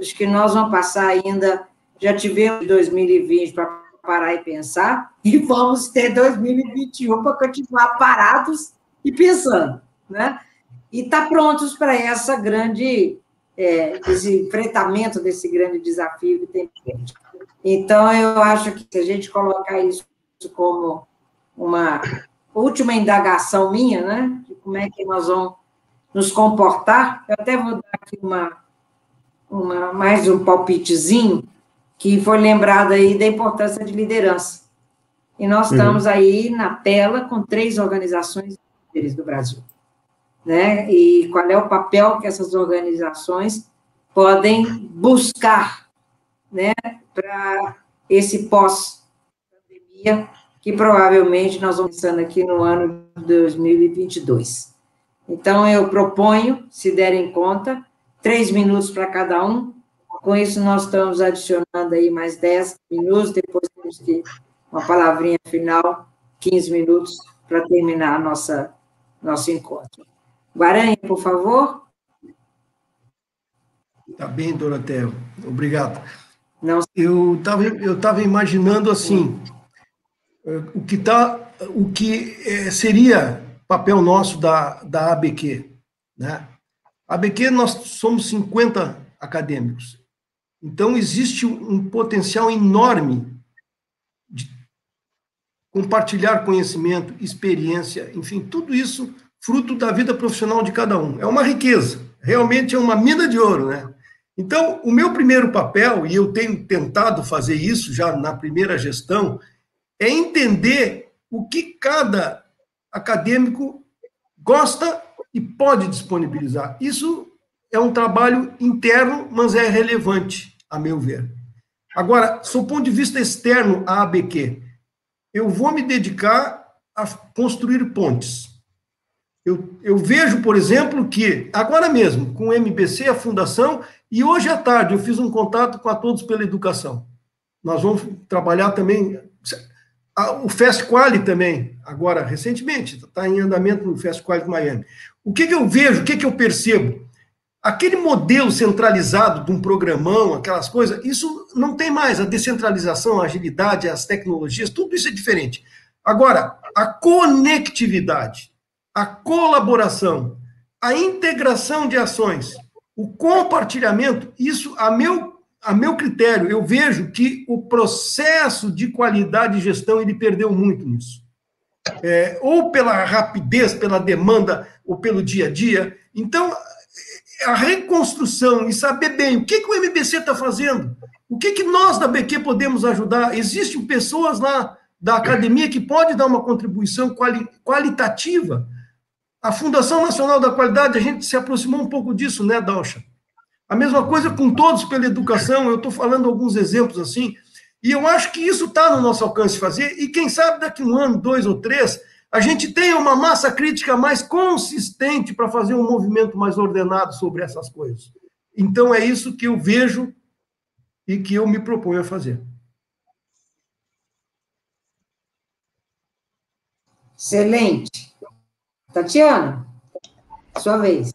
Acho que nós vamos passar ainda, já tivemos 2020 para parar e pensar, e vamos ter 2021 para continuar parados e pensando, né? E estar tá prontos para essa grande, é, esse enfrentamento desse grande desafio que tem. Então, eu acho que se a gente colocar isso como uma última indagação minha, né? De como é que nós vamos nos comportar. Eu até vou dar aqui uma, uma mais um palpitezinho, que foi lembrado aí da importância de liderança. E nós uhum. estamos aí na tela com três organizações do Brasil. Né? E qual é o papel que essas organizações podem buscar né, para esse pós-pandemia que provavelmente nós vamos pensando aqui no ano de 2022. Então, eu proponho, se derem conta, três minutos para cada um. Com isso, nós estamos adicionando aí mais dez minutos, depois temos que uma palavrinha final, 15 minutos, para terminar nossa, nosso encontro. Guaranha, por favor. Tá bem, Dorotel. Obrigado. Não... Eu estava eu tava imaginando assim, o que tá, o que é, seria papel nosso da, da ABQ, né? A ABQ nós somos 50 acadêmicos. Então existe um potencial enorme de compartilhar conhecimento, experiência, enfim, tudo isso fruto da vida profissional de cada um. É uma riqueza, realmente é uma mina de ouro, né? Então, o meu primeiro papel, e eu tenho tentado fazer isso já na primeira gestão, é entender o que cada acadêmico gosta e pode disponibilizar. Isso é um trabalho interno, mas é relevante, a meu ver. Agora, do ponto de vista externo à ABQ, eu vou me dedicar a construir pontes. Eu, eu vejo, por exemplo, que agora mesmo, com o MBC, a Fundação, e hoje à tarde eu fiz um contato com a Todos pela Educação. Nós vamos trabalhar também o Fast Quali também, agora, recentemente, está em andamento no Fast Quali de Miami. O que, que eu vejo, o que, que eu percebo? Aquele modelo centralizado de um programão, aquelas coisas, isso não tem mais. A descentralização, a agilidade, as tecnologias, tudo isso é diferente. Agora, a conectividade, a colaboração, a integração de ações, o compartilhamento, isso, a meu, a meu critério, eu vejo que o processo de qualidade de gestão ele perdeu muito nisso. É, ou pela rapidez, pela demanda, ou pelo dia a dia. Então, a reconstrução e saber bem o que, que o MBC está fazendo, o que, que nós da BQ podemos ajudar. Existem pessoas lá da academia que podem dar uma contribuição quali, qualitativa. A Fundação Nacional da Qualidade, a gente se aproximou um pouco disso, né, Dalcha? A mesma coisa com Todos pela Educação, eu estou falando alguns exemplos assim, e eu acho que isso está no nosso alcance fazer, e quem sabe daqui um ano, dois ou três, a gente tenha uma massa crítica mais consistente para fazer um movimento mais ordenado sobre essas coisas. Então, é isso que eu vejo e que eu me proponho a fazer. Excelente. Tatiana, sua vez.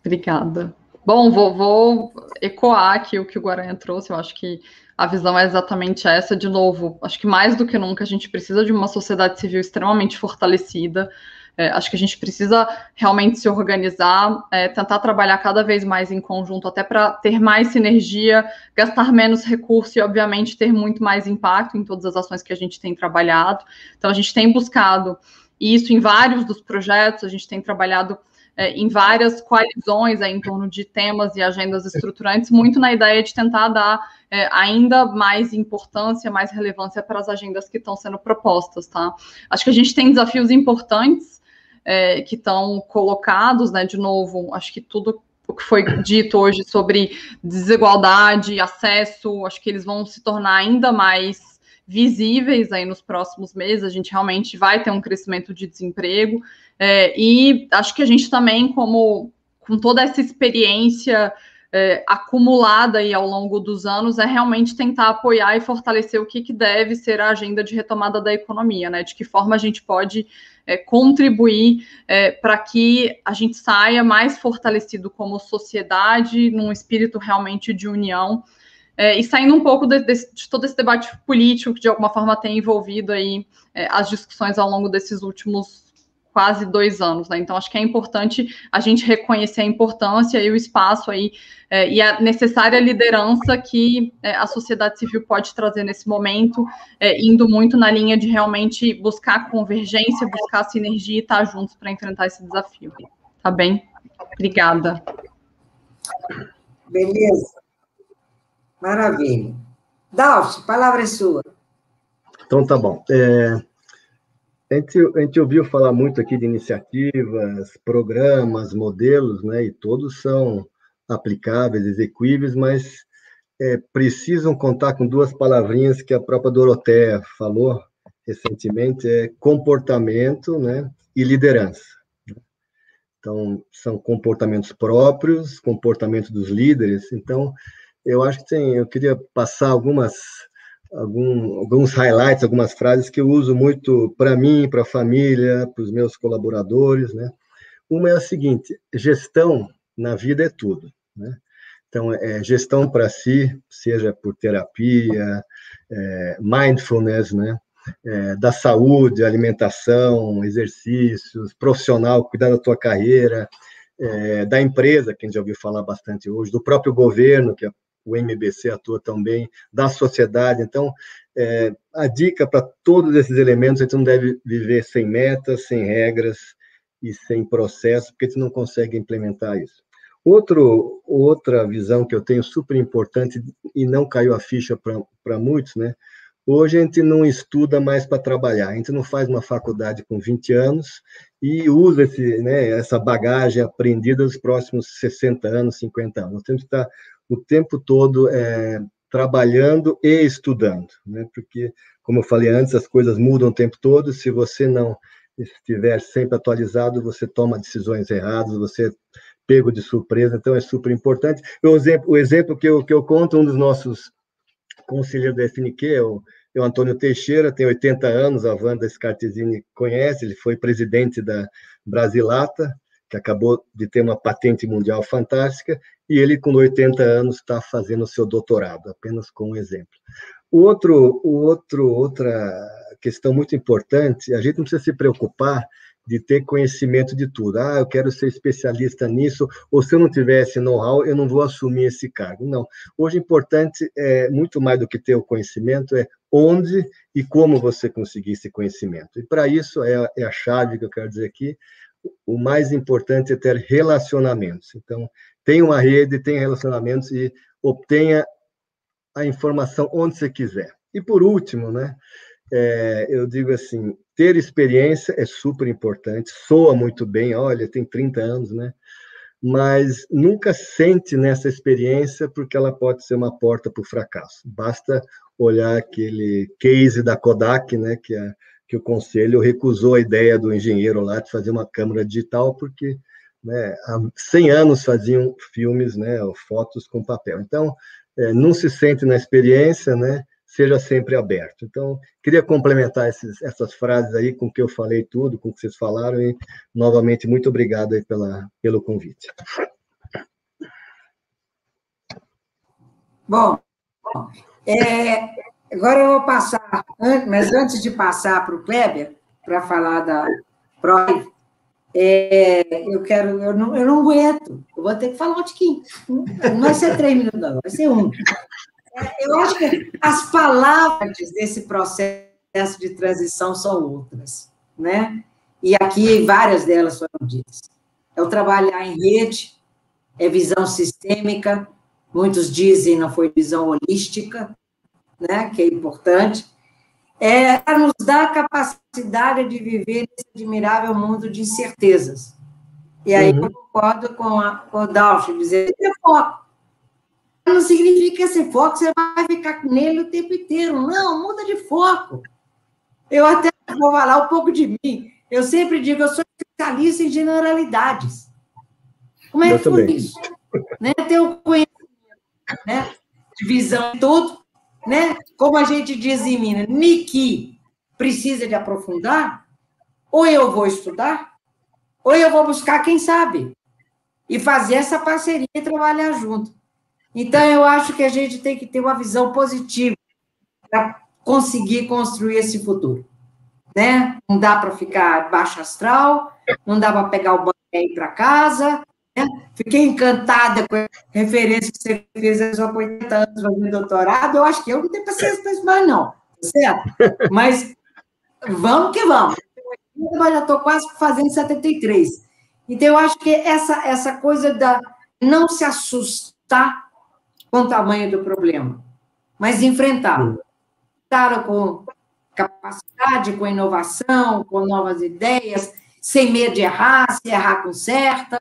Obrigada. Bom, vou, vou, ecoar aqui o que o Guaranha trouxe. Eu acho que a visão é exatamente essa. De novo, acho que mais do que nunca a gente precisa de uma sociedade civil extremamente fortalecida. É, acho que a gente precisa realmente se organizar, é, tentar trabalhar cada vez mais em conjunto, até para ter mais sinergia, gastar menos recurso e, obviamente, ter muito mais impacto em todas as ações que a gente tem trabalhado. Então, a gente tem buscado isso em vários dos projetos, a gente tem trabalhado é, em várias coalizões em torno de temas e agendas estruturantes, muito na ideia de tentar dar é, ainda mais importância, mais relevância para as agendas que estão sendo propostas, tá? Acho que a gente tem desafios importantes é, que estão colocados, né? De novo, acho que tudo o que foi dito hoje sobre desigualdade, acesso, acho que eles vão se tornar ainda mais visíveis aí nos próximos meses. A gente realmente vai ter um crescimento de desemprego é, e acho que a gente também, como com toda essa experiência é, acumulada aí ao longo dos anos é realmente tentar apoiar e fortalecer o que, que deve ser a agenda de retomada da economia, né? De que forma a gente pode é, contribuir é, para que a gente saia mais fortalecido como sociedade, num espírito realmente de união. É, e saindo um pouco de, de, de, todo esse debate político que de alguma forma tem envolvido aí é, as discussões ao longo desses últimos quase dois anos, né? Então acho que é importante a gente reconhecer a importância e o espaço aí é, e a necessária liderança que é, a sociedade civil pode trazer nesse momento, é, indo muito na linha de realmente buscar convergência, buscar sinergia e estar juntos para enfrentar esse desafio. Tá bem? Obrigada. Beleza. Maravilha. Dalce, palavra é sua. Então tá bom. É... A gente, a gente ouviu falar muito aqui de iniciativas, programas, modelos, né? E todos são aplicáveis, execuíveis, mas é, precisam contar com duas palavrinhas que a própria Doroteia falou recentemente, é comportamento, né? E liderança. Então, são comportamentos próprios, comportamento dos líderes. Então, eu acho que tem, eu queria passar algumas algum, alguns highlights, algumas frases que eu uso muito para mim, para a família, para os meus colaboradores, né? Uma é a seguinte: gestão na vida é tudo, né? Então, é gestão para si, seja por terapia, é, mindfulness, né? É, da saúde, alimentação, exercícios, profissional, cuidar da tua carreira, é, da empresa, que a gente já ouviu falar bastante hoje, do próprio governo, que é o MBC atua também, da sociedade. Então, é, a dica para todos esses elementos, a gente não deve viver sem metas, sem regras e sem processo, porque a gente não consegue implementar isso. Outro, outra visão que eu tenho super importante e não caiu a ficha para muitos, né? Hoje a gente não estuda mais para trabalhar, a gente não faz uma faculdade com 20 anos e usa esse, né, essa bagagem aprendida nos próximos 60 anos, 50 anos. Nós temos que estar o tempo todo é, trabalhando e estudando, né? Porque, como eu falei antes, as coisas mudam o tempo todo. Se você não estiver sempre atualizado, você toma decisões erradas, você é pego de surpresa. Então, é super importante. O exemplo, o exemplo que, eu, que eu conto, um dos nossos conselheiros da FNQ é o, é o Antônio Teixeira, tem 80 anos, a Wanda Scartesini conhece, ele foi presidente da Brasilata, que acabou de ter uma patente mundial fantástica, e ele, com 80 anos, está fazendo o seu doutorado, apenas com um exemplo. O outro, o outro, outra questão muito importante, a gente não precisa se preocupar de ter conhecimento de tudo. Ah, eu quero ser especialista nisso, ou se eu não tivesse know-how, eu não vou assumir esse cargo. Não. Hoje, importante é muito mais do que ter o conhecimento, é onde e como você conseguir esse conhecimento. E para isso é, é a chave que eu quero dizer aqui. O mais importante é ter relacionamentos. Então, tenha uma rede, tenha relacionamentos e obtenha a informação onde você quiser. E por último, né, é, eu digo assim, ter experiência é super importante, soa muito bem, olha, tem 30 anos, né? Mas nunca sente nessa experiência porque ela pode ser uma porta para o fracasso. Basta olhar aquele case da Kodak, né, que, a, que o conselho recusou a ideia do engenheiro lá de fazer uma câmera digital porque né, há 100 anos faziam filmes, né, fotos com papel. Então, é, não se sente na experiência, né, seja sempre aberto. Então, queria complementar esses, essas frases aí com o que eu falei tudo, com o que vocês falaram, e novamente, muito obrigado aí pela, pelo convite. Bom, é, agora eu vou passar, mas antes de passar para o Kleber, para falar da PROI, é, eu quero, eu não, eu não aguento, eu vou ter que falar um tiquinho. Não vai ser três minutos, não, vai ser um. É, eu acho que as palavras desse processo de transição são outras, né? E aqui várias delas foram ditas. É o trabalhar em rede, é visão sistêmica, muitos dizem não foi visão holística, né? Que é importante. É nos dar a capacidade de viver nesse admirável mundo de incertezas. E aí uhum. eu concordo com, a, com o Dalch, dizer, é foco não significa que esse foco você vai ficar nele o tempo inteiro. Não, muda de foco. Eu até vou falar um pouco de mim. Eu sempre digo, eu sou especialista em generalidades. Como é que foi isso? Né? Ter o conhecimento, né? de visão em tudo, né? Como a gente diz em Minas, Niki precisa de aprofundar, ou eu vou estudar, ou eu vou buscar quem sabe e fazer essa parceria e trabalhar junto. Então, eu acho que a gente tem que ter uma visão positiva para conseguir construir esse futuro. Né? Não dá para ficar baixo astral, não dá para pegar o banho e ir para casa. Né? Fiquei encantada com a referência que você fez só 80 anos fazendo doutorado. Eu acho que eu não tenho paciência para isso mais, não. Tá certo? Mas vamos que vamos. Eu já estou quase fazendo 73. Então, eu acho que essa, essa coisa da não se assustar com o tamanho do problema, mas enfrentá-lo. Enfrentá-lo com capacidade, com inovação, com novas ideias, sem medo de errar, se errar com certa,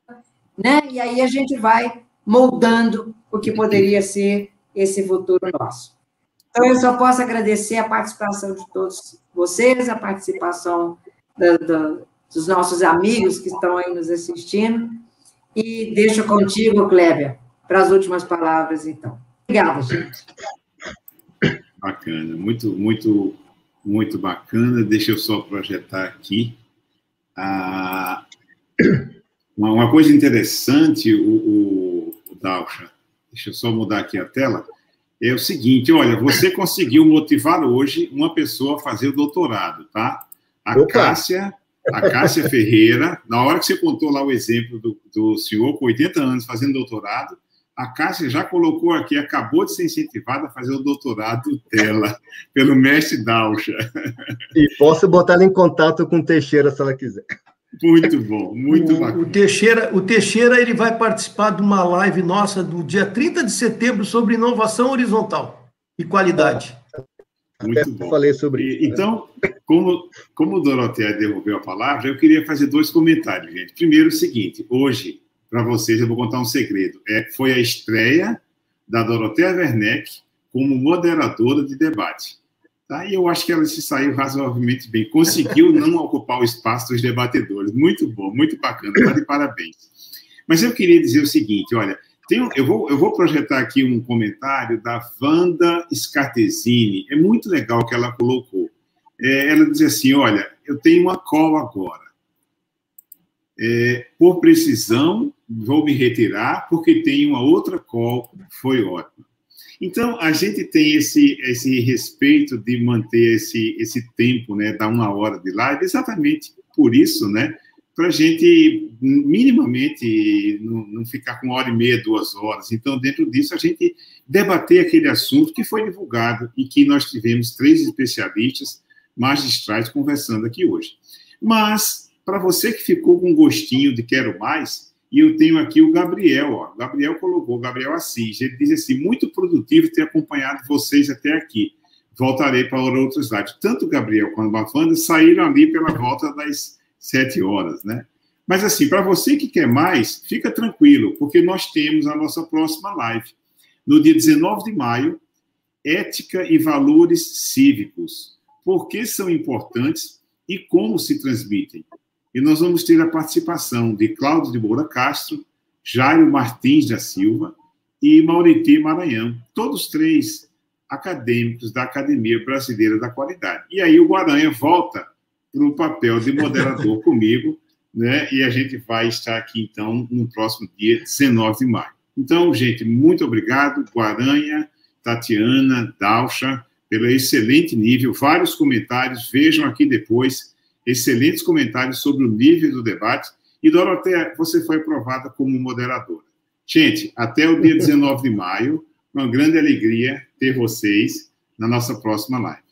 né? E aí a gente vai moldando o que poderia ser esse futuro nosso. Então, eu só posso agradecer a participação de todos vocês, a participação da, da, dos nossos amigos que estão aí nos assistindo, e deixo contigo, Kleber, para as últimas palavras, então. Obrigada, gente. Bacana, muito, muito, muito bacana. Deixa eu só projetar aqui. Ah, uma, uma, coisa interessante, o, o, o Dalcha, deixa eu só mudar aqui a tela, é o seguinte, olha, você conseguiu motivar hoje uma pessoa a fazer o doutorado, tá? A Opa. Cássia a Cássia Ferreira, na hora que você contou lá o exemplo do, do senhor com 80 anos fazendo doutorado, a Cássia já colocou aqui, acabou de ser incentivada a fazer o doutorado dela, pelo mestre Dalcha. E posso botar ela em contato com o Teixeira, se ela quiser. Muito bom, muito o, bacana. O Teixeira, o Teixeira ele vai participar de uma live nossa do dia 30 de setembro sobre inovação horizontal e qualidade. Muito bom. Falei sobre isso. Né? Então, como, como o Doroteia devolveu a palavra, eu queria fazer dois comentários, gente. Primeiro, o seguinte: hoje, para vocês, eu vou contar um segredo. É, foi a estreia da Doroteia Werneck como moderadora de debate. Tá? E eu acho que ela se saiu razoavelmente bem. Conseguiu não ocupar o espaço dos debatedores. Muito bom, muito bacana. Tá de parabéns. Mas eu queria dizer o seguinte: olha, tem, eu, vou, eu vou projetar aqui um comentário da Wanda Scartesini. É muito legal o que ela colocou. É, ela diz assim: olha, eu tenho uma cola agora. É, por precisão, vou me retirar, porque tem uma outra call, foi ótimo. Então, a gente tem esse, esse respeito de manter esse, esse tempo, né, da uma hora de live, exatamente por isso, né? Para a gente minimamente não, não, ficar com uma hora e meia, duas horas. Então, dentro disso, a gente debater aquele assunto que foi divulgado e que nós tivemos três especialistas magistrais conversando aqui hoje. Mas, para você que ficou com gostinho de quero mais, e eu tenho aqui o Gabriel, ó. Gabriel colocou, Gabriel Assis. Ele diz assim: muito produtivo ter acompanhado vocês até aqui. Voltarei para outros lives. Tanto o Gabriel quanto a Bafanda saíram ali pela volta das sete horas, né? Mas assim, para você que quer mais, fica tranquilo, porque nós temos a nossa próxima live. No dia 19 de maio, Ética e Valores Cívicos. Por que são importantes e como se transmitem? E nós vamos ter a participação de Cláudio de Moura Castro, Jairo Martins da Silva e Mauriti Maranhão, todos três acadêmicos da Academia Brasileira da Qualidade. E aí o Guaranha volta para o papel de moderador comigo, né? E a gente vai estar aqui, então, no próximo dia 19 de maio. Então, gente, muito obrigado, Guaranha, Tatiana, Dalcha, pelo excelente nível, vários comentários, vejam aqui depois excelentes comentários sobre o nível do debate. E, Doroteia, você foi aprovada como moderadora. Gente, até o dia 19 de maio, uma grande alegria ter vocês na nossa próxima live.